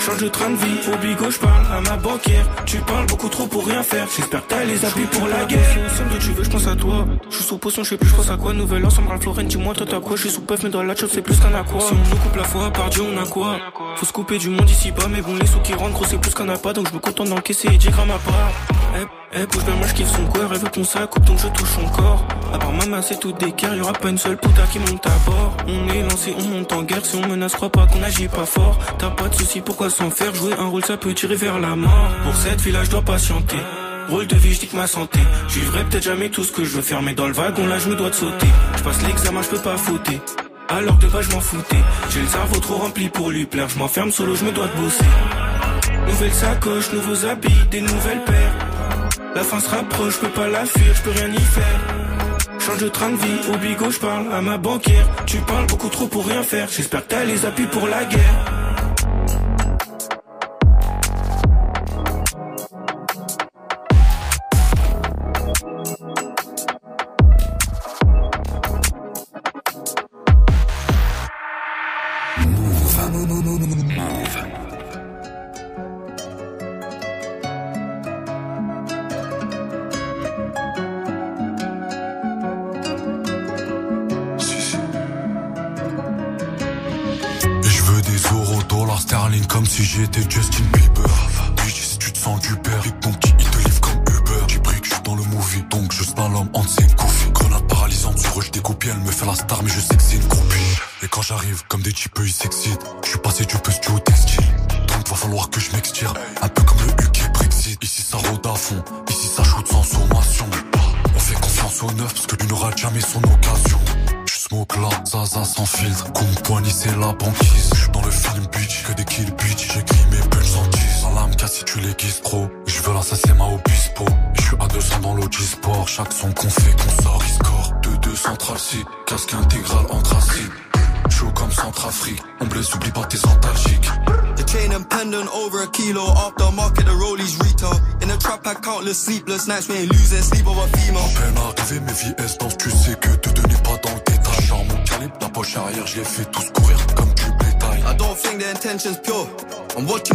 Change de train de vie, au bigot, je parle à ma banquière. Tu parles beaucoup trop pour rien faire. J'espère que t'as les appuis pour la guerre. Somme de tu veux, je pense à toi. Je suis sous potion, je sais plus, je pense à quoi. Nouvelle ensemble, Ralph Lauren, dis-moi, toi t'as quoi. Je suis sous puff, mais dans la chop, c'est plus qu'un aqua. Si on nous coupe la foi, par Dieu, on a quoi? Faut se couper du monde ici bas, mais bon, les sous qui rentrent, gros, c'est plus qu'un appât. Donc je me contente d'encaisser et 10 grammes à part. Eh, eh, bouge bien, moi je kiffe son corps. Elle veut qu'on s'accoupe, donc je touche son corps. À part ma main, c'est tout d'équerre. Y'aura pas une seule puta qui monte à bord. On est lancé, on monte en guerre. Si on menace, crois pas qu'on agit pas fort. T'as pas de soucis, pourquoi s'en faire Jouer un rôle, ça peut tirer vers la mort. Pour cette village, je dois patienter. Rôle de vie, je dis ma santé. Je vivrai peut-être jamais tout ce que je veux faire, mais dans le wagon là, je me dois de sauter. Je passe l'examen, je peux pas fauter. Alors de bas je m'en foutais. J'ai le cerveau trop rempli pour lui plaire. Je m'enferme solo, je me dois de bosser. Nouvelle sacoche, nouveaux habits, des nouvelles paires. La fin se rapproche, je peux pas la fuir, je peux rien y faire. Change de train de vie, au bigot, je parle à ma banquière. Tu parles beaucoup trop pour rien faire. J'espère que t'as les appuis pour la guerre. Sleepless nights, we ain't losing sleep over female. peine arrivé, mes vies danse, tu sais que te donnais pas dans le détail. Genre mon calibre, la poche arrière, je les fais tous courir comme du bétail. I don't think the intention's pure. I'm watching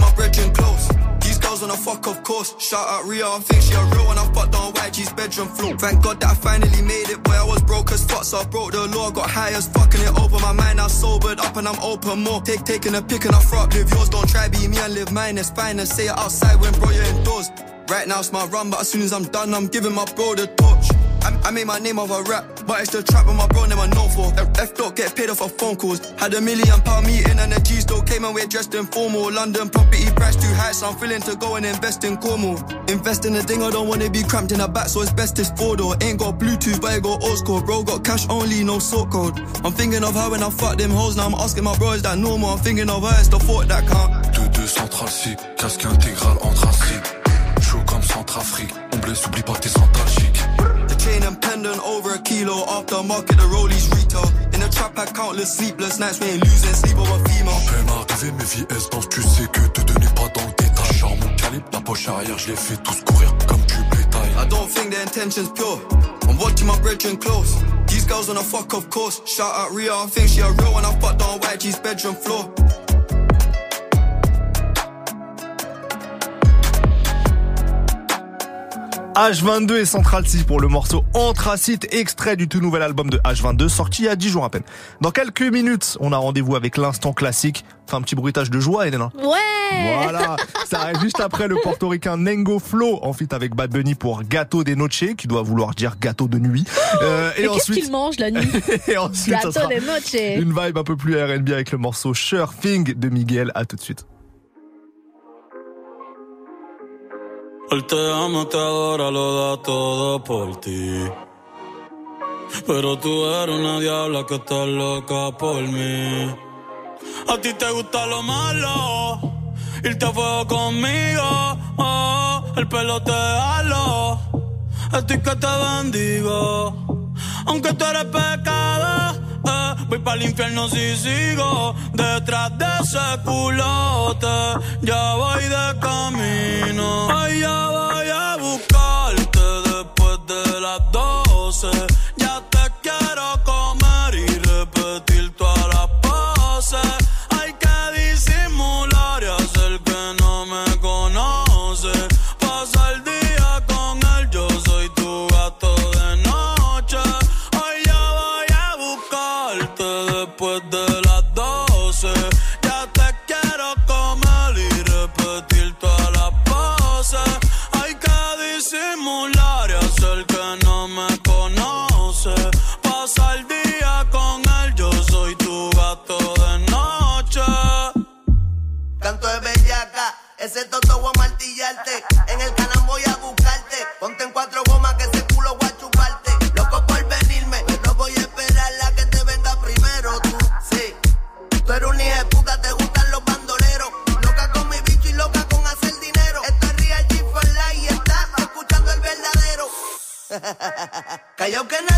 fuck, of course. Shout out Ria, I think she a real one. I fucked on YG's bedroom floor. Thank God that I finally made it, boy. I was broke as fuck, so I broke the law. Got high as fucking it open my mind. I sobered up and I'm open more. Take taking a pick and I front live yours. Don't try be me and live mine. It's fine and say it outside when bro you're indoors. Right now it's my run, but as soon as I'm done, I'm giving my bro the torch. I, I made my name of a rap, but it's the trap with my bro name I know for. F, don't get paid off of phone calls. Had a million pound meeting and the G still came and we're dressed in formal. London property price too high, so I'm feeling to go and invest in Cornwall. Invest in a thing, I don't wanna be cramped in the back, so it's best it's four door. Ain't got Bluetooth, but I got old school. Bro got cash only, no sort code. I'm thinking of her when I fuck them hoes. Now I'm asking my bro, is that normal? I'm thinking of her, it's the thought that count. 2-2 central C, casque intégral anthracite. Chaud comme Centrafrique. On blesse, oublie pas tes antalgiques. Chain and pendant over a kilo off the market, the rollies retail. In the trap, I countless sleepless nights, we ain't losing sleep over female. peine arrivé, mes vies danse, tu sais que te donnais pas dans le détail. Genre mon calibre, la poche arrière, je les fais tous courir comme du bétail. I don't think the intention's pure. I'm watching my brethren close. These girls wanna fuck, of course. Shout out Ria, I think she a real one. I fucked on YG's bedroom floor. H22 et Central C pour le morceau Anthracite, extrait du tout nouvel album de H22, sorti il y a 10 jours à peine. Dans quelques minutes, on a rendez-vous avec l'instant classique. Fait un petit bruitage de joie, Elena. Ouais Voilà, ça arrive juste après le portoricain Nengo Flow en fit avec Bad Bunny pour Gâteau des Noche, qui doit vouloir dire gâteau de nuit. Euh, Et qu'est-ce qu'il mange la nuit et ensuite, Gâteau des noches. une vibe un peu plus R&B avec le morceau Sure Thing de Miguel. À tout de suite. Él te ama, te adora, lo da todo por ti. Pero tú eres una diabla que está loca por mí. A ti te gusta lo malo, irte a fuego conmigo. Oh, el pelo te halo, estoy que te bendigo. Aunque tú eres pecado, voy para el infierno si sigo detrás de ese culote. Ya voy de camino. Ay, ya voy a buscarte después de las 12. Ese toto voy a martillarte. En el canal voy a buscarte. Ponte en cuatro gomas que ese culo voy a chuparte. Loco por venirme, no voy a esperar la que te venga primero. Tú, sí. Tú eres un hijo puta, te gustan los bandoleros. Loca con mi bicho y loca con hacer dinero. Esto es Real G for y estás escuchando el verdadero. Callao que nada.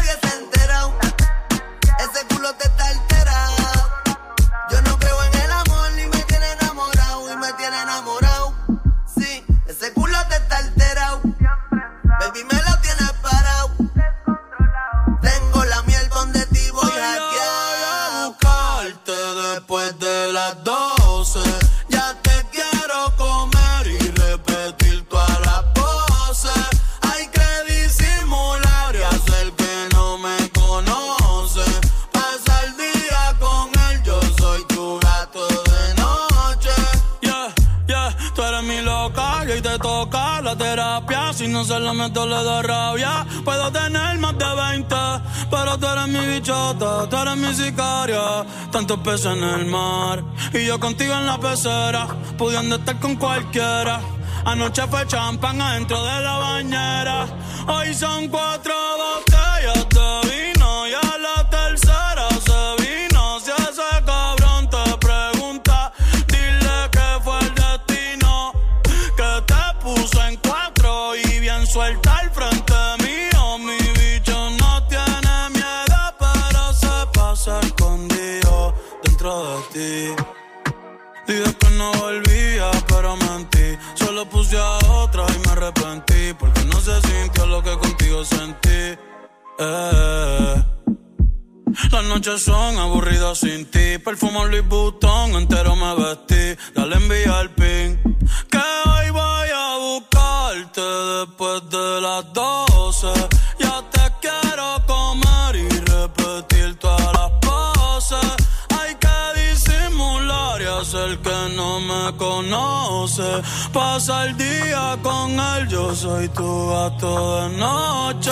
tantos peces en el mar. Y yo contigo en la pecera, pudiendo estar con cualquiera. Anoche fue champán adentro de la bañera. Hoy son cuatro Eh. Las noches son aburridas sin ti. Perfumo Luis Butón, entero me vestí. Dale envía al pin. Que hoy voy a buscarte después de las 12. Ya te quiero comer y repetir todas las poses. Hay que disimular y hacer que no me conoce. Pasa el día con él, yo soy tu gato de noche.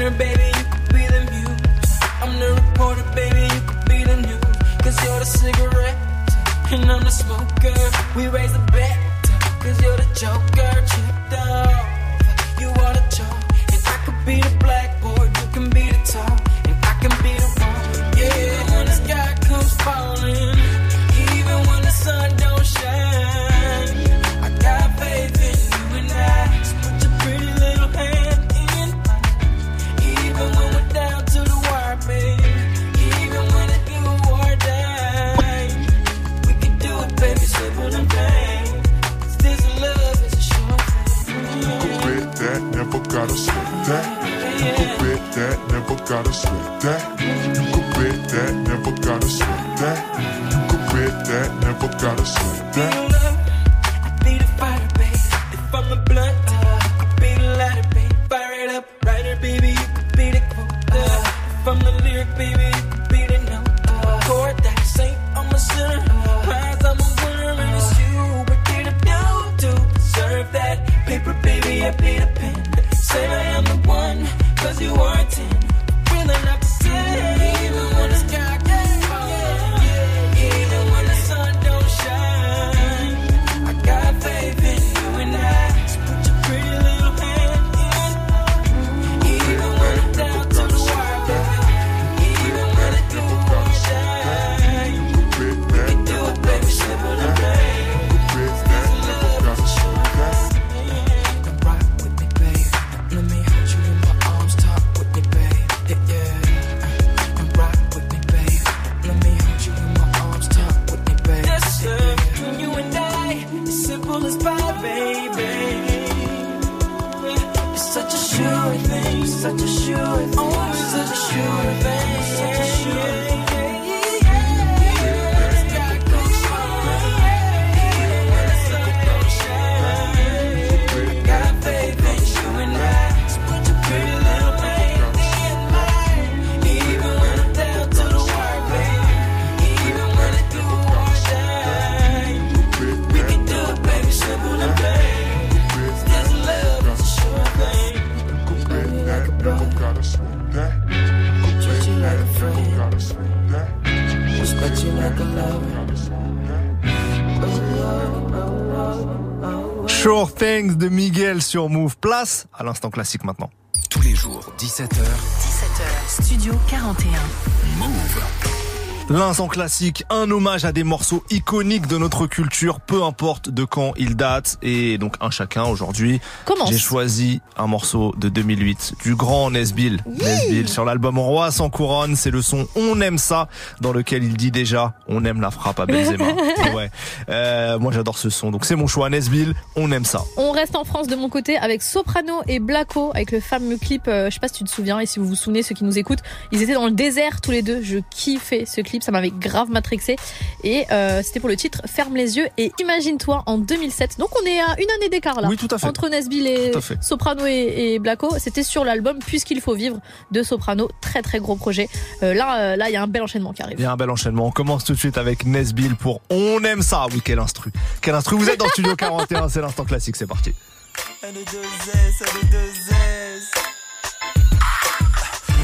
singer, baby, you could be the muse. I'm the reporter, baby, you could be the news. Cause you're the cigarette, and I'm the smoker. We raise the bet, cause you're the joker. Chipped off, you are the joke, and I could be the black. sur Move. Place à l'instant classique maintenant. Tous les jours, 17h. 17h, Studio 41. Move. L'instant classique, un hommage à des morceaux iconiques de notre culture, peu importe de quand ils datent, et donc un chacun aujourd'hui. J'ai choisi un morceau de 2008 du grand Nesbill. Oui. Nesbill sur l'album Roi sans couronne, c'est le son On aime ça, dans lequel il dit déjà On aime la frappe à Benzema. ouais. Euh, moi j'adore ce son, donc c'est mon choix Nesbill, On aime ça. On reste en France de mon côté avec Soprano et Blacko avec le fameux clip. euh, je sais pas si tu te souviens et si vous vous souvenez, ceux qui nous écoutent, ils étaient dans le désert tous les deux. Je kiffais ce clip, ça m'avait grave matrixé. Et euh, c'était pour le titre Ferme les yeux et imagine-toi en 2007. Donc on est à une année d'écart là. Oui, tout à fait. Entre Nesbill et. Soprano et, et Blacko, c'était sur l'album Puisqu'il faut vivre de Soprano. Très très gros projet. Euh, là, euh, là, il y a un bel enchaînement qui arrive. Il y a un bel enchaînement. On commence tout de suite avec Nesbill pour On aime ça. Oui, quel instru. Quel instru. Vous êtes dans Studio 41, c'est l'instant classique, c'est parti. L2S, L2S.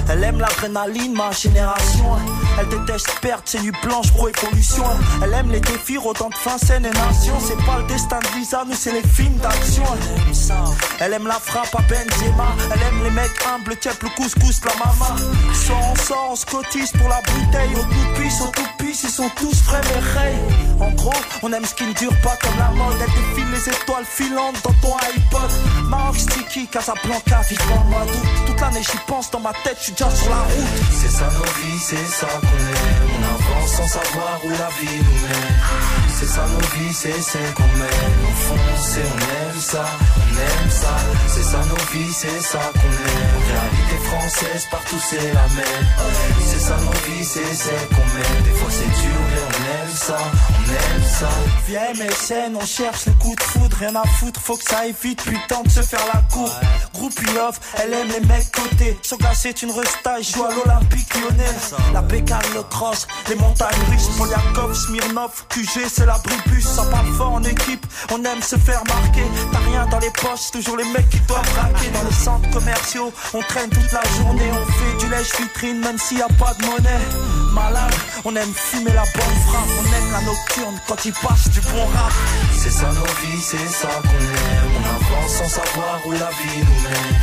Elle aime l'adrénaline, ma génération. Elle déteste perdre, c'est nu blanche, pro et pollution. Elle aime les défis, rodant de fin, scène et nation. C'est pas le destin de Lisa, nous c'est les films d'action. Elle aime la frappe à Benzema. Elle aime les mecs humbles, tiep le couscous, la mama. Sort, on sort, on se cotise pour la bouteille. Au tout pisse, au tout pisse, ils sont tous mais rays. En gros, on aime ce qui ne dure pas comme la mode. Elle défile les étoiles filantes dans ton iPod. Maroc sticky, Casablanca, vivant moi toute l'année j'y pense dans ma tête, je suis déjà sur la route. C'est ça nos vies, c'est ça qu'on aime. On avance sans savoir où la vie nous mène. C'est ça nos vies, c'est celle qu'on mène. On fonce et on aime ça, on aime ça. C'est ça nos vies, c'est ça qu'on aime. Française, partout c'est la même. C'est ça nos c'est celle qu'on mène. Des fois c'est dur et on aime ça, on aime ça. Viens MSN, on cherche le coup de foudre, rien à foutre, faut que ça aille vite, putain de se faire la cour. Groupe love, elle aime les mecs côté. Glace, c'est une resta, joue à l'Olympique lyonnais. La bécane, le cross, les montagnes russes, Poliakov, Smirnov, QG, c'est la bribus, ça parle fort en équipe, on aime se faire marquer. T'as rien dans les poches, toujours les mecs qui doivent braquer. Dans les centres commerciaux, on traîne toute la journée, on fait du lèche vitrine, même s'il y a pas de monnaie. Malade, on aime fumer la bonne frappe, on aime la nocturne quand il passe du bon rap. C'est ça nos vies, c'est ça qu'on aime. On avance sans savoir où la vie nous mène.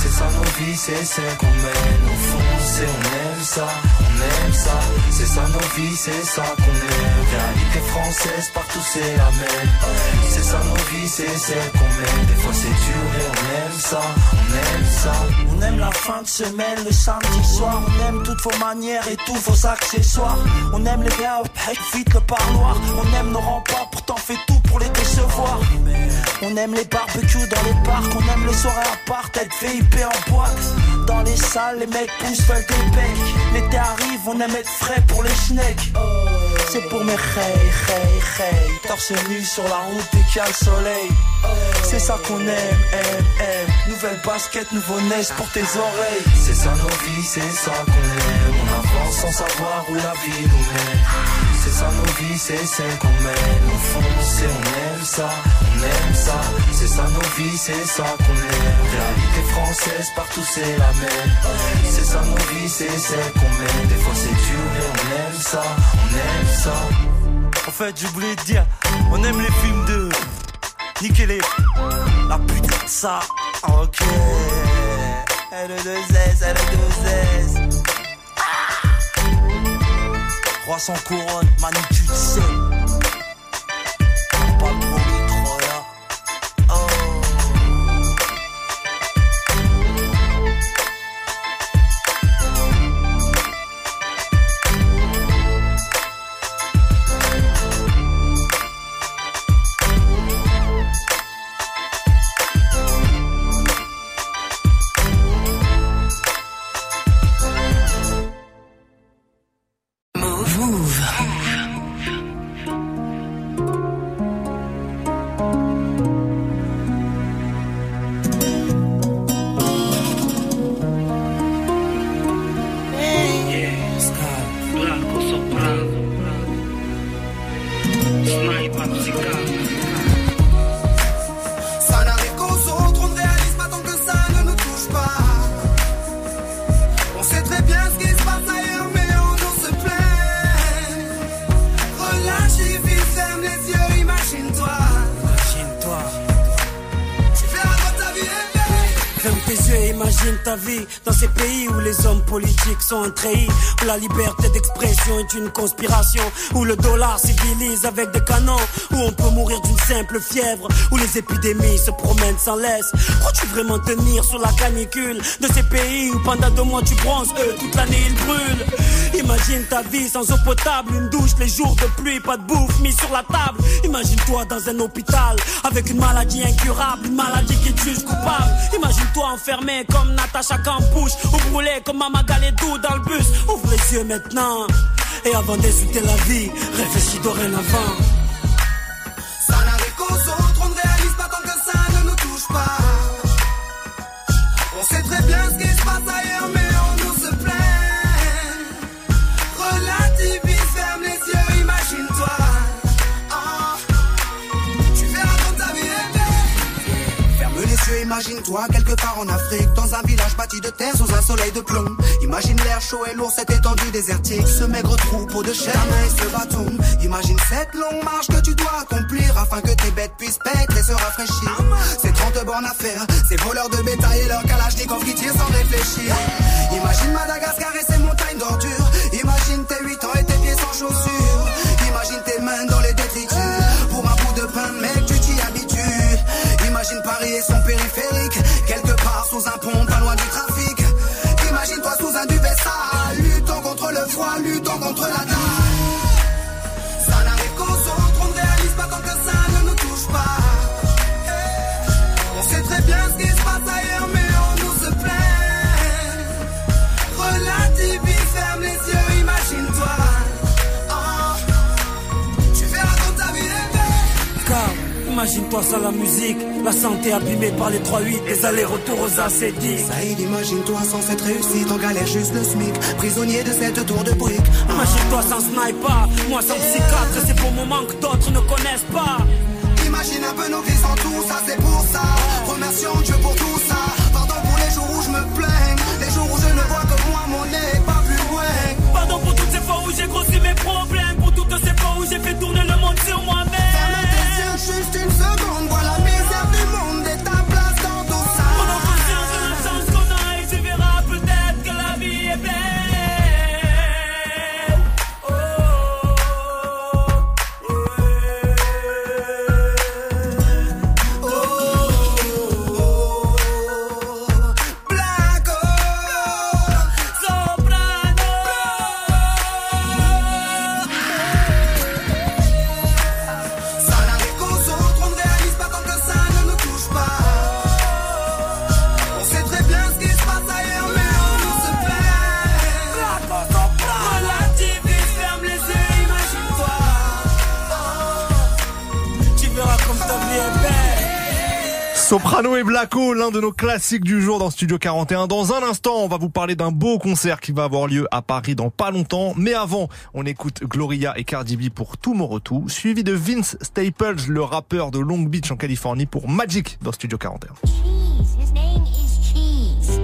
C'est ça nos vies, c'est celle qu'on mène. On fonce et on aime ça, on aime ça. C'est ça nos vies, c'est ça qu'on aime. Réalité française, partout c'est la même. C'est ça nos vies, c'est celle qu'on mène. Des fois c'est dur et on aime ça, on aime ça. On aime la fin de semaine, le samedi soir. On aime toutes vos manières et tous vos accessoires. On aime les biens, vite le parloir. On aime nos remparts, pourtant fait tout pour les décevoir. On aime les barbecues dans les parcs. On aime les soirées à part, être VIP en boîte. Dans les salles, les mecs poussent, veulent des becs. L'été arrive, on aime être frais pour les schnecks. C'est pour mes hey, hey, hey. Torse nu sur la route dès qu'il y a le soleil. C'est ça qu'on aime, aime, aime. Nouvelle basket, nouveau neige pour tes oreilles. C'est ça nos vies, c'est ça qu'on aime. On avance sans savoir où la vie nous mène. C'est ça nos vies, c'est celle qu'on mène. On fonce et on aime ça, on aime ça. C'est ça nos vies, c'est ça qu'on aime. Réalité française, partout c'est la même. C'est ça nos vies, c'est celle qu'on mène. Des fois c'est dur et on aime ça, on aime ça. En fait, oublié de dire, on aime les films de. Niquez les. La putain de ça. Ok. L2S, L2S. 300 couronnes, magnitude 7 sont un treillis, où la liberté d'expression est une conspiration, où le dollar civilise avec des canons, où on peut mourir d'une simple fièvre, où les épidémies se promènent sans laisse. Crois-tu vraiment tenir sur la canicule de ces pays où pendant deux mois tu bronzes, eux toute l'année ils brûlent Imagine ta vie sans eau potable, une douche les jours de pluie, pas de bouffe mis sur la table. Imagine-toi dans un hôpital avec une maladie incurable, une maladie qui te juge coupable. Imagine-toi enfermé comme Natacha Campouche ou brûlé comme Mama Galedou dans le bus. Ouvre les yeux maintenant et avant d'insulter la vie, réfléchis dorénavant. Imagine-toi quelque part en Afrique, dans un village bâti de terre sous un soleil de plomb. Imagine l'air chaud et lourd, cette étendue désertique, ce maigre troupeau de chair et ce bâton. Imagine cette longue marche que tu dois accomplir afin que tes bêtes puissent paître et se rafraîchir. Ces 30 bornes à faire, ces voleurs de bétail et leurs kalachnikov qui tirent sans réfléchir. Imagine Madagascar et ses montagnes d'ordures. Imagine tes 8 ans et tes pieds sans chaussures. Imagine tes mains dans les détritus. Quelque part sous un pont, pas loin du trafic. Imagine-toi sous un duvet sale. Luttons contre le froid, luttons contre la imagine-toi ça la musique, la santé abîmée par les 3-8, les allers-retours aux acédiques. Saïd, imagine-toi sans cette réussite, en galère juste le SMIC. Prisonnier de cette tour de briques. Imagine-toi sans sniper, moi sans psychiatre, c'est pour moment que d'autres ne connaissent pas. Imagine un peu nos vies sans tout ça, c'est pour ça. Remercions Dieu pour tout ça. Pardon pour les jours où je me plains. Les jours où je ne vois que moi, mon nez, pas plus loin. Pardon pour toutes ces fois où j'ai grossi mes problèmes, l'un de nos classiques du jour dans Studio 41. Dans un instant, on va vous parler d'un beau concert qui va avoir lieu à Paris dans pas longtemps. Mais avant, on écoute Gloria et Cardi B pour Tout Morotou, suivi de Vince Staples, le rappeur de Long Beach en Californie pour Magic dans Studio 41. His name is Cheese.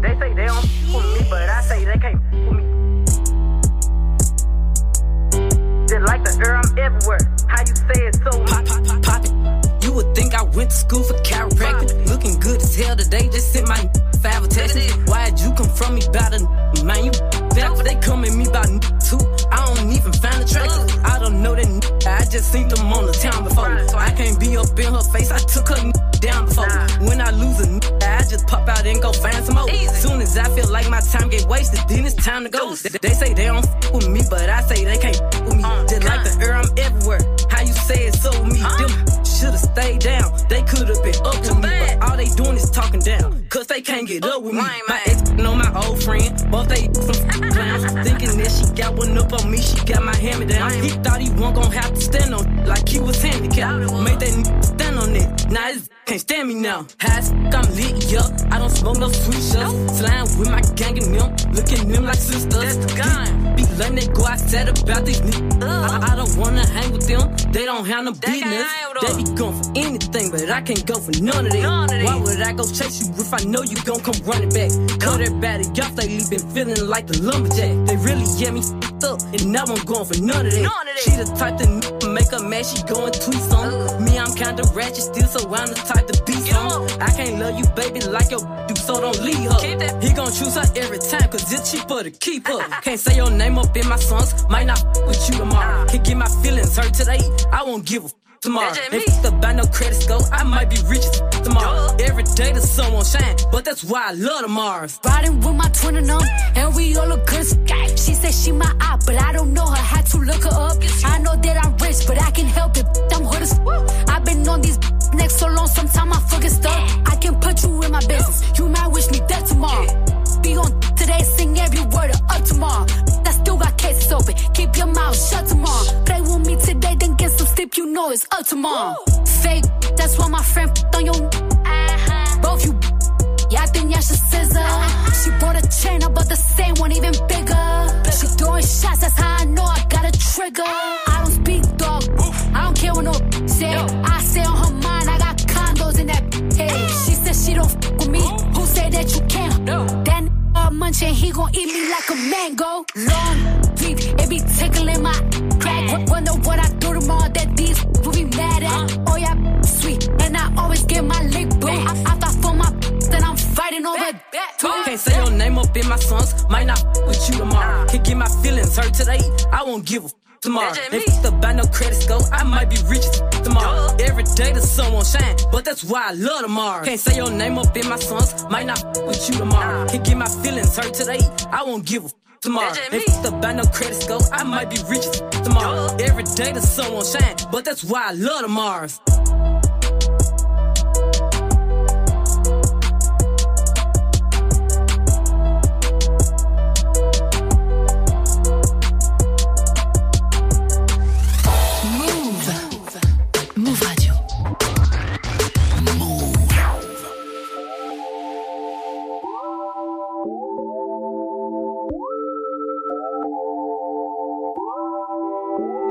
They say they don't me, but I say they can't me. Just like the air, I'm everywhere. How you say it so Pop, pop, pop, pop it. Think I went to school for chiropractic. Looking good as hell today, just sent my five text. Why'd you come from me about a man? You back, they come at me about too. I don't even find the attractive. I don't know that I just seen them on the town before. I can't be up in her face, I took her down before. When I lose a I just pop out and go find some more. Soon as I feel like my time get wasted, then it's time to go. They, say they don't f with me, but I say they can't f with me. Just like the air, I'm everywhere. How you say it so me? Them stayed down. They could've been up to me, but all they doing is talking down. Cause they can't get up with me. My ex know my old friend, both they some clowns. Thinking that she got one up on me, she got my hammer me down. He thought he wasn't gonna have to stand on like he was handicapped. Made that stand on it. Now his can't stand me now. High as f- I'm lit, yeah. I don't smoke no sweet shots. Slime with my gang and them, looking them like sisters. That's the gun. Letting they go outside about these niggas. I, I don't wanna hang with them. They don't have no business. They be going for anything, but I can't go for none of that. Why would I go chase you if I know you gon' come running back? Cut everybody off, they been feeling like the lumberjack. They really get me up, and now I'm going for none of that. She the type to make a man, she going tweets on. Me, I'm kinda ratchet still, so I'm the type to be on. I can't love you, baby, like your do, so don't leave her. He gon' choose her every time, cause it's cheaper to keep her. Can't say your name up in my songs, might not f- with you tomorrow. Can get my feelings hurt today, I won't give a f- tomorrow. If the buy no credits go, I might be rich tomorrow. Every day the sun won't shine, but that's why I love the Mars. Riding with my twin and them, and we all look good. She said she my eye, but I don't know her. Had to look her up. I know that I'm rich, but I can help it. I'm hood as f- I've been on these next so long, sometime I forget stuff. I can put you in my business. You might wish me dead tomorrow. Be on today, sing every word of up tomorrow. Open. Keep your mouth shut tomorrow. Play with me today, then get some sleep. You know it's up tomorrow. Fake, that's why my friend f- on your. Uh-huh. Both you. Yeah, I think y'all should scissor. Uh-huh. She bought a chain, I bought the same one, even bigger. She throwing shots, that's how I know I got a trigger. I don't speak dog. I don't care what no say. I say on her mind, I got condos in that head. She said she don't f with me. Who say that you can't? That munching, he gon' eat me like a mango. Long, deep, it be tickling my crack. W- Wonder what I do tomorrow that these will be mad at. Oh yeah, sweet, and I always get my lick boo. I, I fight for my then I'm fighting over that. Can't say your name up in my songs, might not with you tomorrow. Can get my feelings hurt today, I won't give a f- tomorrow. If the buy no credit score, I might be rich tomorrow. Every day the sun won't shine, but that's why I love the Mars. Can't say your name up in my songs, might not f- with you tomorrow. Can't get my feelings hurt today, I won't give a f- tomorrow. If the buy no credit score, I might be rich tomorrow. Every day the sun won't shine, but that's why I love the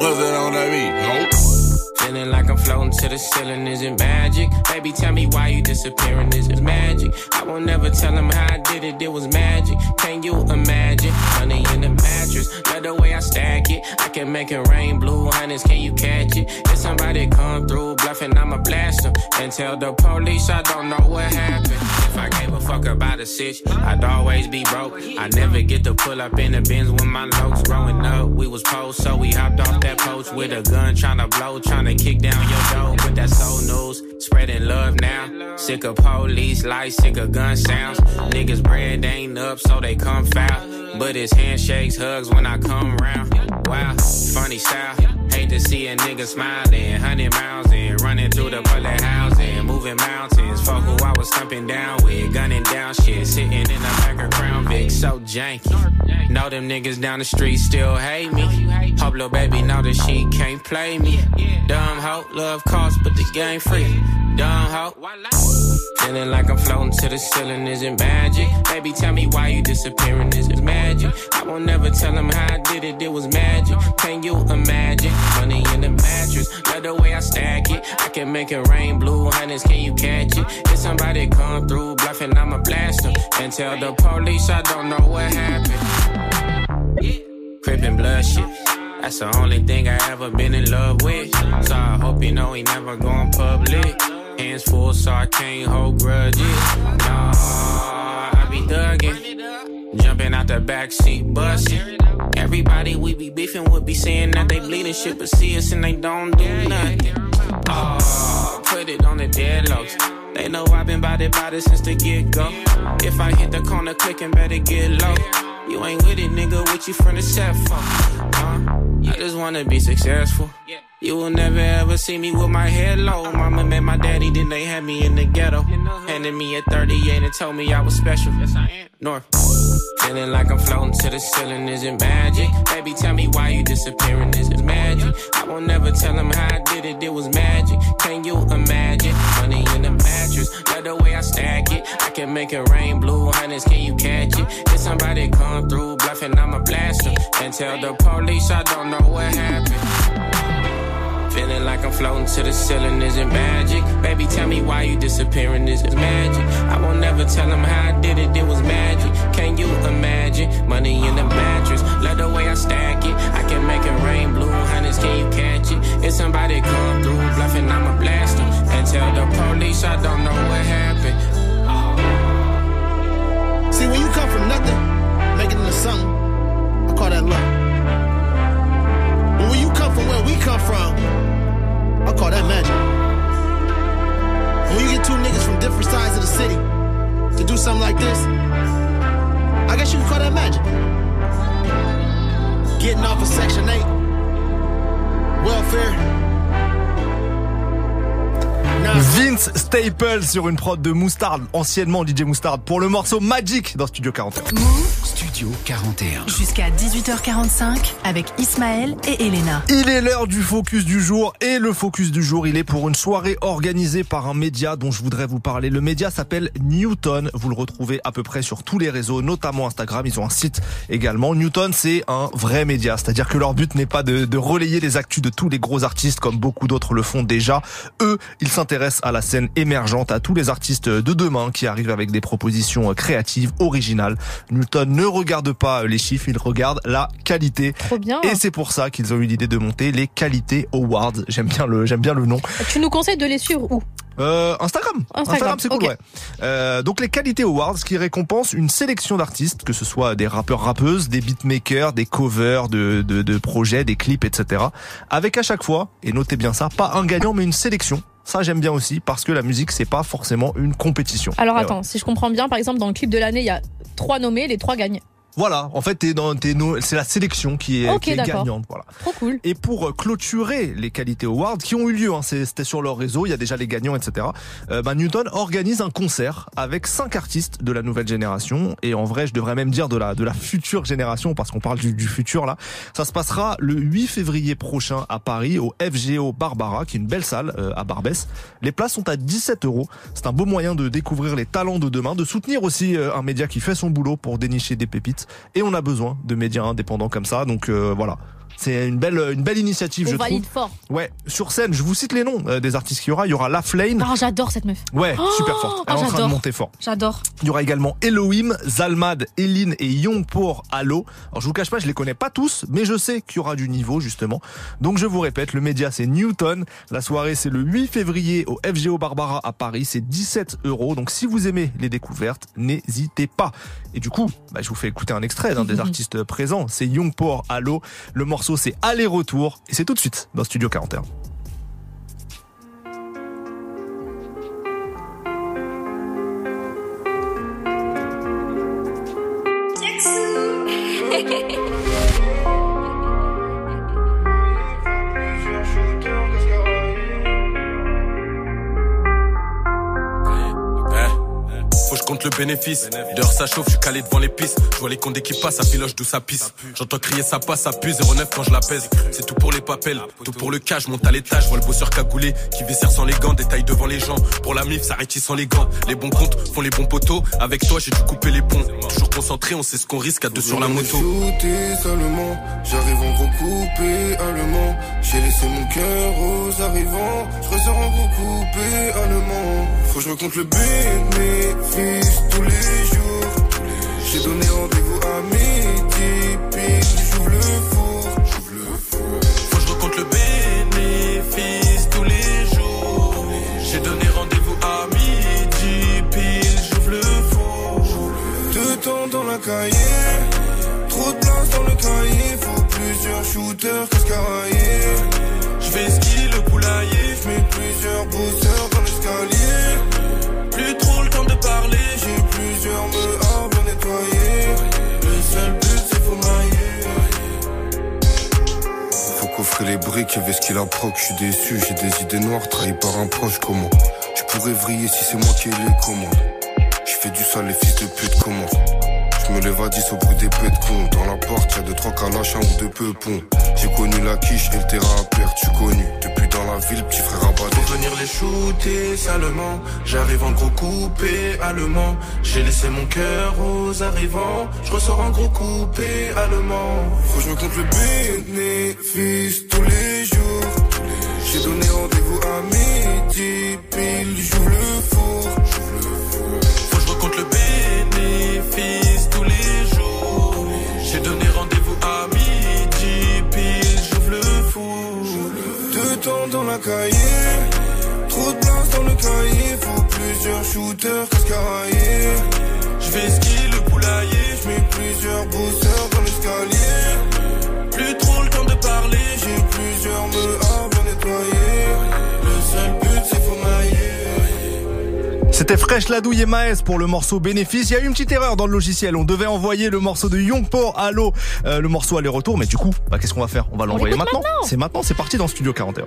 What's that on that beat? Nope. Feeling like I'm floating to the ceiling, is it magic? Baby, tell me why you disappearing, is it magic? I won't never tell them how I did it, it was magic. Can you imagine? Money in the mattress, love the way I stack it. I can make it rain blue, honey's, can you catch it? If somebody come through bluffing, I'ma blast them. And tell the police I don't know what happened. If I gave a fuck about a sitch, I'd always be broke. I never get to pull up in the bins with my locs. Growing up, we was post, so we hopped off that post with a gun, tryna blow, tryna kick down your door. But that's old news, spreading love now. Sick of police lights, sick of gun sounds. Niggas bread ain't up, so they come foul. But it's handshakes, hugs when I come around. Wow, funny style. Hate to see a nigga smiling, hundred miles in, running through the bullet housing, moving mountains. Fuck who I was stumping down with, gunning down shit, sitting in the back of Crown Vic, so janky. Know them niggas down the street still hate me. Hope little baby know that she can't play me. Dumb hoe, love cost, but the game free. Dumb hoe. Feeling like I'm floating to the ceiling, is it magic? Baby, tell me why you disappearing, is it magic? I won't never tell them how did it, it was magic. Can you imagine? Money in the mattress, love the way I stack it. I can make it rain blue, hundreds, can you catch it? If somebody come through bluffing, I'ma blast them. And tell the police I don't know what happened. Crippin' blood shit. That's the only thing I ever been in love with. So I hope you know he never going public. Hands full, so I can't hold grudges. Nah, I be thuggin'. Jumping out the backseat, bustin'. Everybody we be beefing would be saying that they bleeding shit, but see us and they don't do nothing. Oh, put it on the deadlocks. They know I've been bout it since the get go. If I hit the corner clicking, better get low. You ain't with it, nigga, what you from the set for? Huh? I just wanna be successful. You will never ever see me with my head low. Mama met my daddy, then they had me in the ghetto. Handed me a 38 and told me I was special. Yes, I am. North. Feeling like I'm floating to the ceiling, is it magic? Baby, tell me why you disappearing, is it magic? I won't never tell him how I did it, it was magic. Can you imagine? Money in the mattress, love the way I stack it. I can make it rain blue, hundreds, can you catch it? If somebody come through bluffing, I'ma blast them. And tell the police I don't know what happened. Feeling like I'm floating to the ceiling, is it magic? Baby, tell me why you disappearing, is it magic? I won't never tell them how I did it, it was magic. Can you imagine? Money in the mattress, love the way I stack it. I can make it rain, blue hundreds, can you catch it? If somebody come through bluffing, I'ma. And tell the police I don't know what happened. See, when you come from nothing, make it into something, I call that luck. But when you come from where we come from, I call that magic. When you get two niggas from different sides of the city to do something like this, I guess you can call that magic. Getting off of Section 8, welfare. Vince Staples sur une prod de Moustard, anciennement DJ Moustard, pour le morceau Magic dans Studio 41. Studio 41. Jusqu'à 18h45 avec Ismaël et Elena. Il est l'heure du focus du jour et le focus du jour, il est pour une soirée organisée par un média dont je voudrais vous parler. Le média s'appelle Newton. Vous le retrouvez à peu près sur tous les réseaux, notamment Instagram. Ils ont un site également. Newton, c'est un vrai média, c'est-à-dire que leur but n'est pas de, de relayer les actus de tous les gros artistes comme beaucoup d'autres le font déjà. Eux, ils s'intéressent à la scène émergente, à tous les artistes de demain qui arrivent avec des propositions créatives, originales. Newton ne regarde pas les chiffres, il regarde la qualité. Trop bien. Et c'est pour ça qu'ils ont eu l'idée de monter les Qualités Awards. J'aime bien le, j'aime bien le nom. Tu nous conseilles de les suivre où? Euh, Instagram. Instagram, c'est cool, ouais. Euh, donc les qualités awards qui récompensent une sélection d'artistes, que ce soit des rappeurs rappeuses, des beatmakers, des covers de, de, de projets, des clips, etc. Avec à chaque fois, et notez bien ça, pas un gagnant mais une sélection. Ça j'aime bien aussi parce que la musique c'est pas forcément une compétition. Alors Et attends, si je comprends bien, par exemple, dans le clip de l'année, il y a trois nommés, les trois gagnent. Voilà, en fait, t'es dans, t'es no- c'est la sélection qui est, qui est gagnante. Voilà. Trop cool. Et pour euh, clôturer les qualités awards qui ont eu lieu, hein, c'était sur leur réseau, il y a déjà les gagnants, etc. Euh, bah, Newton organise un concert avec cinq artistes de la nouvelle génération et en vrai, je devrais même dire de la de la future génération parce qu'on parle du, du futur là. Ça se passera le 8 février prochain à Paris au FGO Barbara, qui est une belle salle euh, à Barbès. Les places sont à 17 euros. C'est un beau moyen de découvrir les talents de demain, de soutenir aussi euh, un média qui fait son boulot pour dénicher des pépites. Et on a besoin de médias indépendants comme ça, donc euh, voilà. C'est une belle, une belle initiative, On je valide trouve. fort. Ouais, sur scène, je vous cite les noms euh, des artistes qu'il y aura. Il y aura La Flame. Oh, j'adore cette meuf. Ouais, Oh, super forte. Elle est en train de monter fort. J'adore. Il y aura également Elohim, Zalmad, Eline et Youngpour Allo. Alors je vous cache pas, je les connais pas tous, mais je sais qu'il y aura du niveau justement. Donc je vous répète, le média c'est Newton. La soirée c'est le 8 février au FGO Barbara à Paris. C'est 17 euros. Donc si vous aimez les découvertes, n'hésitez pas. Et du coup, bah, je vous fais écouter un extrait d'un des artistes présents. C'est Youngpour Allo. Le morceau c'est Aller-retour et c'est tout de suite dans Studio 41. Compte le bénéfice. Dehors ça chauffe, je suis calé devant les pistes. Je vois les comptes qui passent, ça piloche d'où ça pisse. J'entends crier ça passe, ça pue 09 quand je la pèse. C'est tout pour les papels, tout pour le cash, monte à l'étage. Je vois le bosseur cagoulé qui viscère sans les gants, détaille devant les gens. Pour la mif, ça sans les gants. Les bons comptes font les bons poteaux. Avec toi, j'ai dû couper les ponts. Toujours concentré, on sait ce qu'on risque à deux sur la moto. Seulement, j'arrive en gros coupé allemand. J'ai laissé mon cœur aux arrivants, je ressors en gros coupé allemand. Faut que je recompte le bénéfice tous les jours. J'ai donné rendez-vous à midi, pile, j'ouvre le four. Faut que je recompte le bénéfice tous les jours. J'ai donné rendez-vous à midi, pile, j'ouvre le four. Deux temps dans la cahier, trop de place dans le cahier. Faut plusieurs shooters cascaraillés. Je vais skier le poulailler, Les briques, et ce qu'il a proc, je suis déçu, j'ai des idées noires, trahi par un proche, comment Je pourrais vriller si c'est moi qui ai les commandes. Je fais du sale, les fils de pute commencent. Je me lève à 10 au bruit des pets de. Dans la porte, y'a deux, trois calaches, un ou deux peupons. J'ai connu la quiche et le terrain à perte, suis connu. Depuis petit frère Pour venir les shooter salement, j'arrive en gros coupé allemand. J'ai laissé mon cœur aux arrivants, je ressors en gros coupé allemand. Faut que je me compte le bénéfice tous les jours. J'ai donné rendez-vous à midi, pile, j'ouvre le four. Temps dans la cahier. Trop de place dans le cahier. Faut plusieurs shooters cascaraillés. Je fais ski le poulailler. Je mets plusieurs bosseurs dans l'escalier. Plus trop le temps de parler. J'ai plusieurs me à bien nettoyer. Le seul but c'est faut mailler. C'était Fresh Ladouille et Maes pour le morceau bénéfice. Il y a eu une petite erreur dans le logiciel. On devait envoyer le morceau de Youngpo à l'eau, euh, le morceau aller-retour. Mais du coup, bah, qu'est-ce qu'on va faire? On va l'envoyer maintenant. maintenant. C'est maintenant, c'est parti dans Studio 41.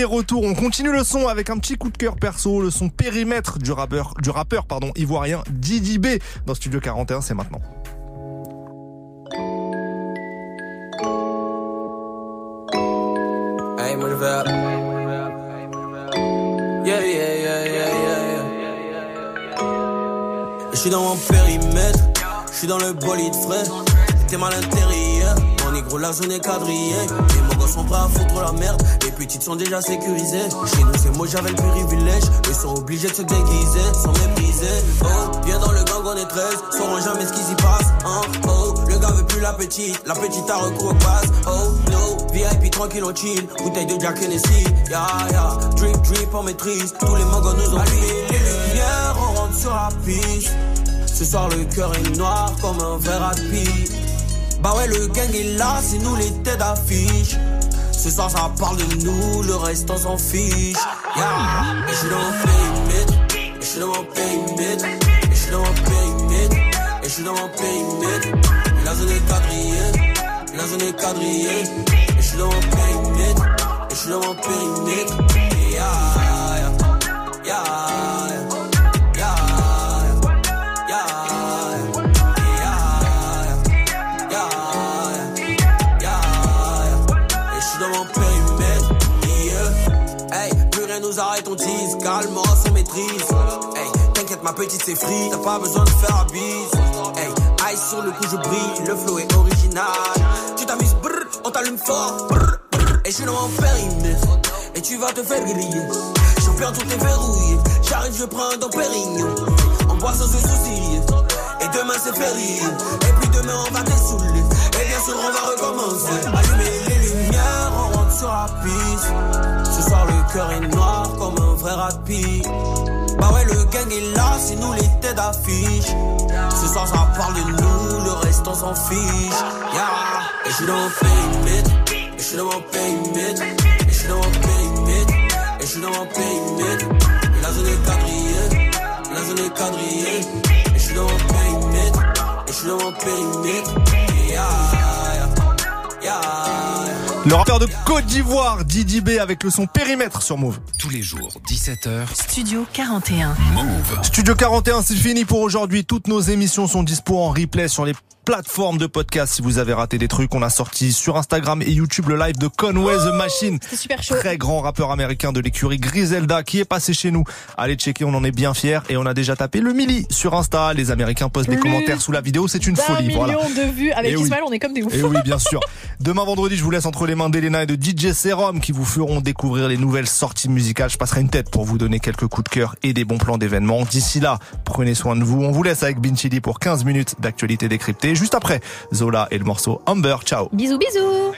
Aller-retour. On continue le son avec un petit coup de cœur perso, le son périmètre du rappeur, du rappeur pardon, ivoirien Didi B dans Studio 41, c'est maintenant. Je suis dans mon périmètre, je suis dans le bolide frais. T'es mal intérieur, mon négro la est quadrillée. Mogos sont prêts à foutre la merde, les petites sont déjà sécurisées. Chez nous, c'est moi j'avais le privilège. Ils sont obligés de se déguiser, sans mépriser. Oh, viens dans le gang, on est 13, sauront jamais ce qui s'y passe. Hein. Oh, le gars veut plus la petite, la petite a recours au. Oh, no, VIP tranquille, on chill, bouteille de Jack Hennessy. Ya, ya, drip, drip, on maîtrise. Tous les mogos nous ont allumé les lumières, on rentre sur la piste. Ce soir, le cœur est noir comme un verre à pied. Bah ouais, le gang est là, c'est nous les têtes d'affiche. Ce soir, ça parle de nous, le reste, on s'en fiche. Yeah. Et je suis dans mon périmètre, et je suis dans mon périmètre, et je suis dans mon périmètre, et je suis dans mon périmètre. La zone est quadrillée, la zone est quadrillée, et je suis dans mon périmètre, et je suis dans mon périmètre. Yeah, yeah, yeah, yeah, Hey, t'inquiète, ma petite c'est free, t'as pas besoin de faire bise. Hey, ice sur le coup je brille, le flow est original. Tu t'amuses, brr, on t'allume fort, brr, brr. Et je suis dans mon périmètre, et tu vas te faire griller. Champion, tout est verrouillé. J'arrive, je prends un Pérignon. On boit sans se soucier. Et demain c'est férié. Et puis demain on va dessouler. Et bien sûr on va recommencer. Allumer les lumières, on rentre sur la piste. Ce soir le cœur est noir comme un vrai rapide. Gang est là, c'est nous les têtes d'affiche. Ce soir ça parle de nous, le reste on s'en fiche. Yeah. Et je suis dans mon périmètre. Et je suis dans mon périmètre. Et je suis dans mon périmètre. Et je suis dans mon périmètre. La zone est quadrillée. La zone est quadrillée. Et je suis dans mon périmètre. Et je suis dans mon périmètre. Yeah, yeah, yeah. Le rappeur de Côte d'Ivoire, Didi B, avec le son périmètre sur Move. Tous les jours, 17h. Studio 41. Move. Studio 41, c'est fini pour aujourd'hui. Toutes nos émissions sont dispo en replay sur les plateformes de podcast. Si vous avez raté des trucs, on a sorti sur Instagram et YouTube le live de Conway the Machine. C'est super chaud. Très grand rappeur américain de l'écurie Griselda qui est passé chez nous. Allez checker, on en est bien fiers et on a déjà tapé le milli sur Insta. Les Américains postent des commentaires sous la vidéo, c'est une folie. million Voilà. de vues. Avec Eh oui. Ismaël, on est comme des oufs. Et oui, bien sûr. Demain vendredi, je vous laisse entre les mains d'Elena et de DJ Serum qui vous feront découvrir les nouvelles sorties musicales. Je passerai une tête pour vous donner quelques coups de cœur et des bons plans d'événements. D'ici là, prenez soin de vous. On vous laisse avec Binchili pour 15 minutes d'actualité décryptée. Juste après, Zola et le morceau Amber. Ciao. Bisous, bisous.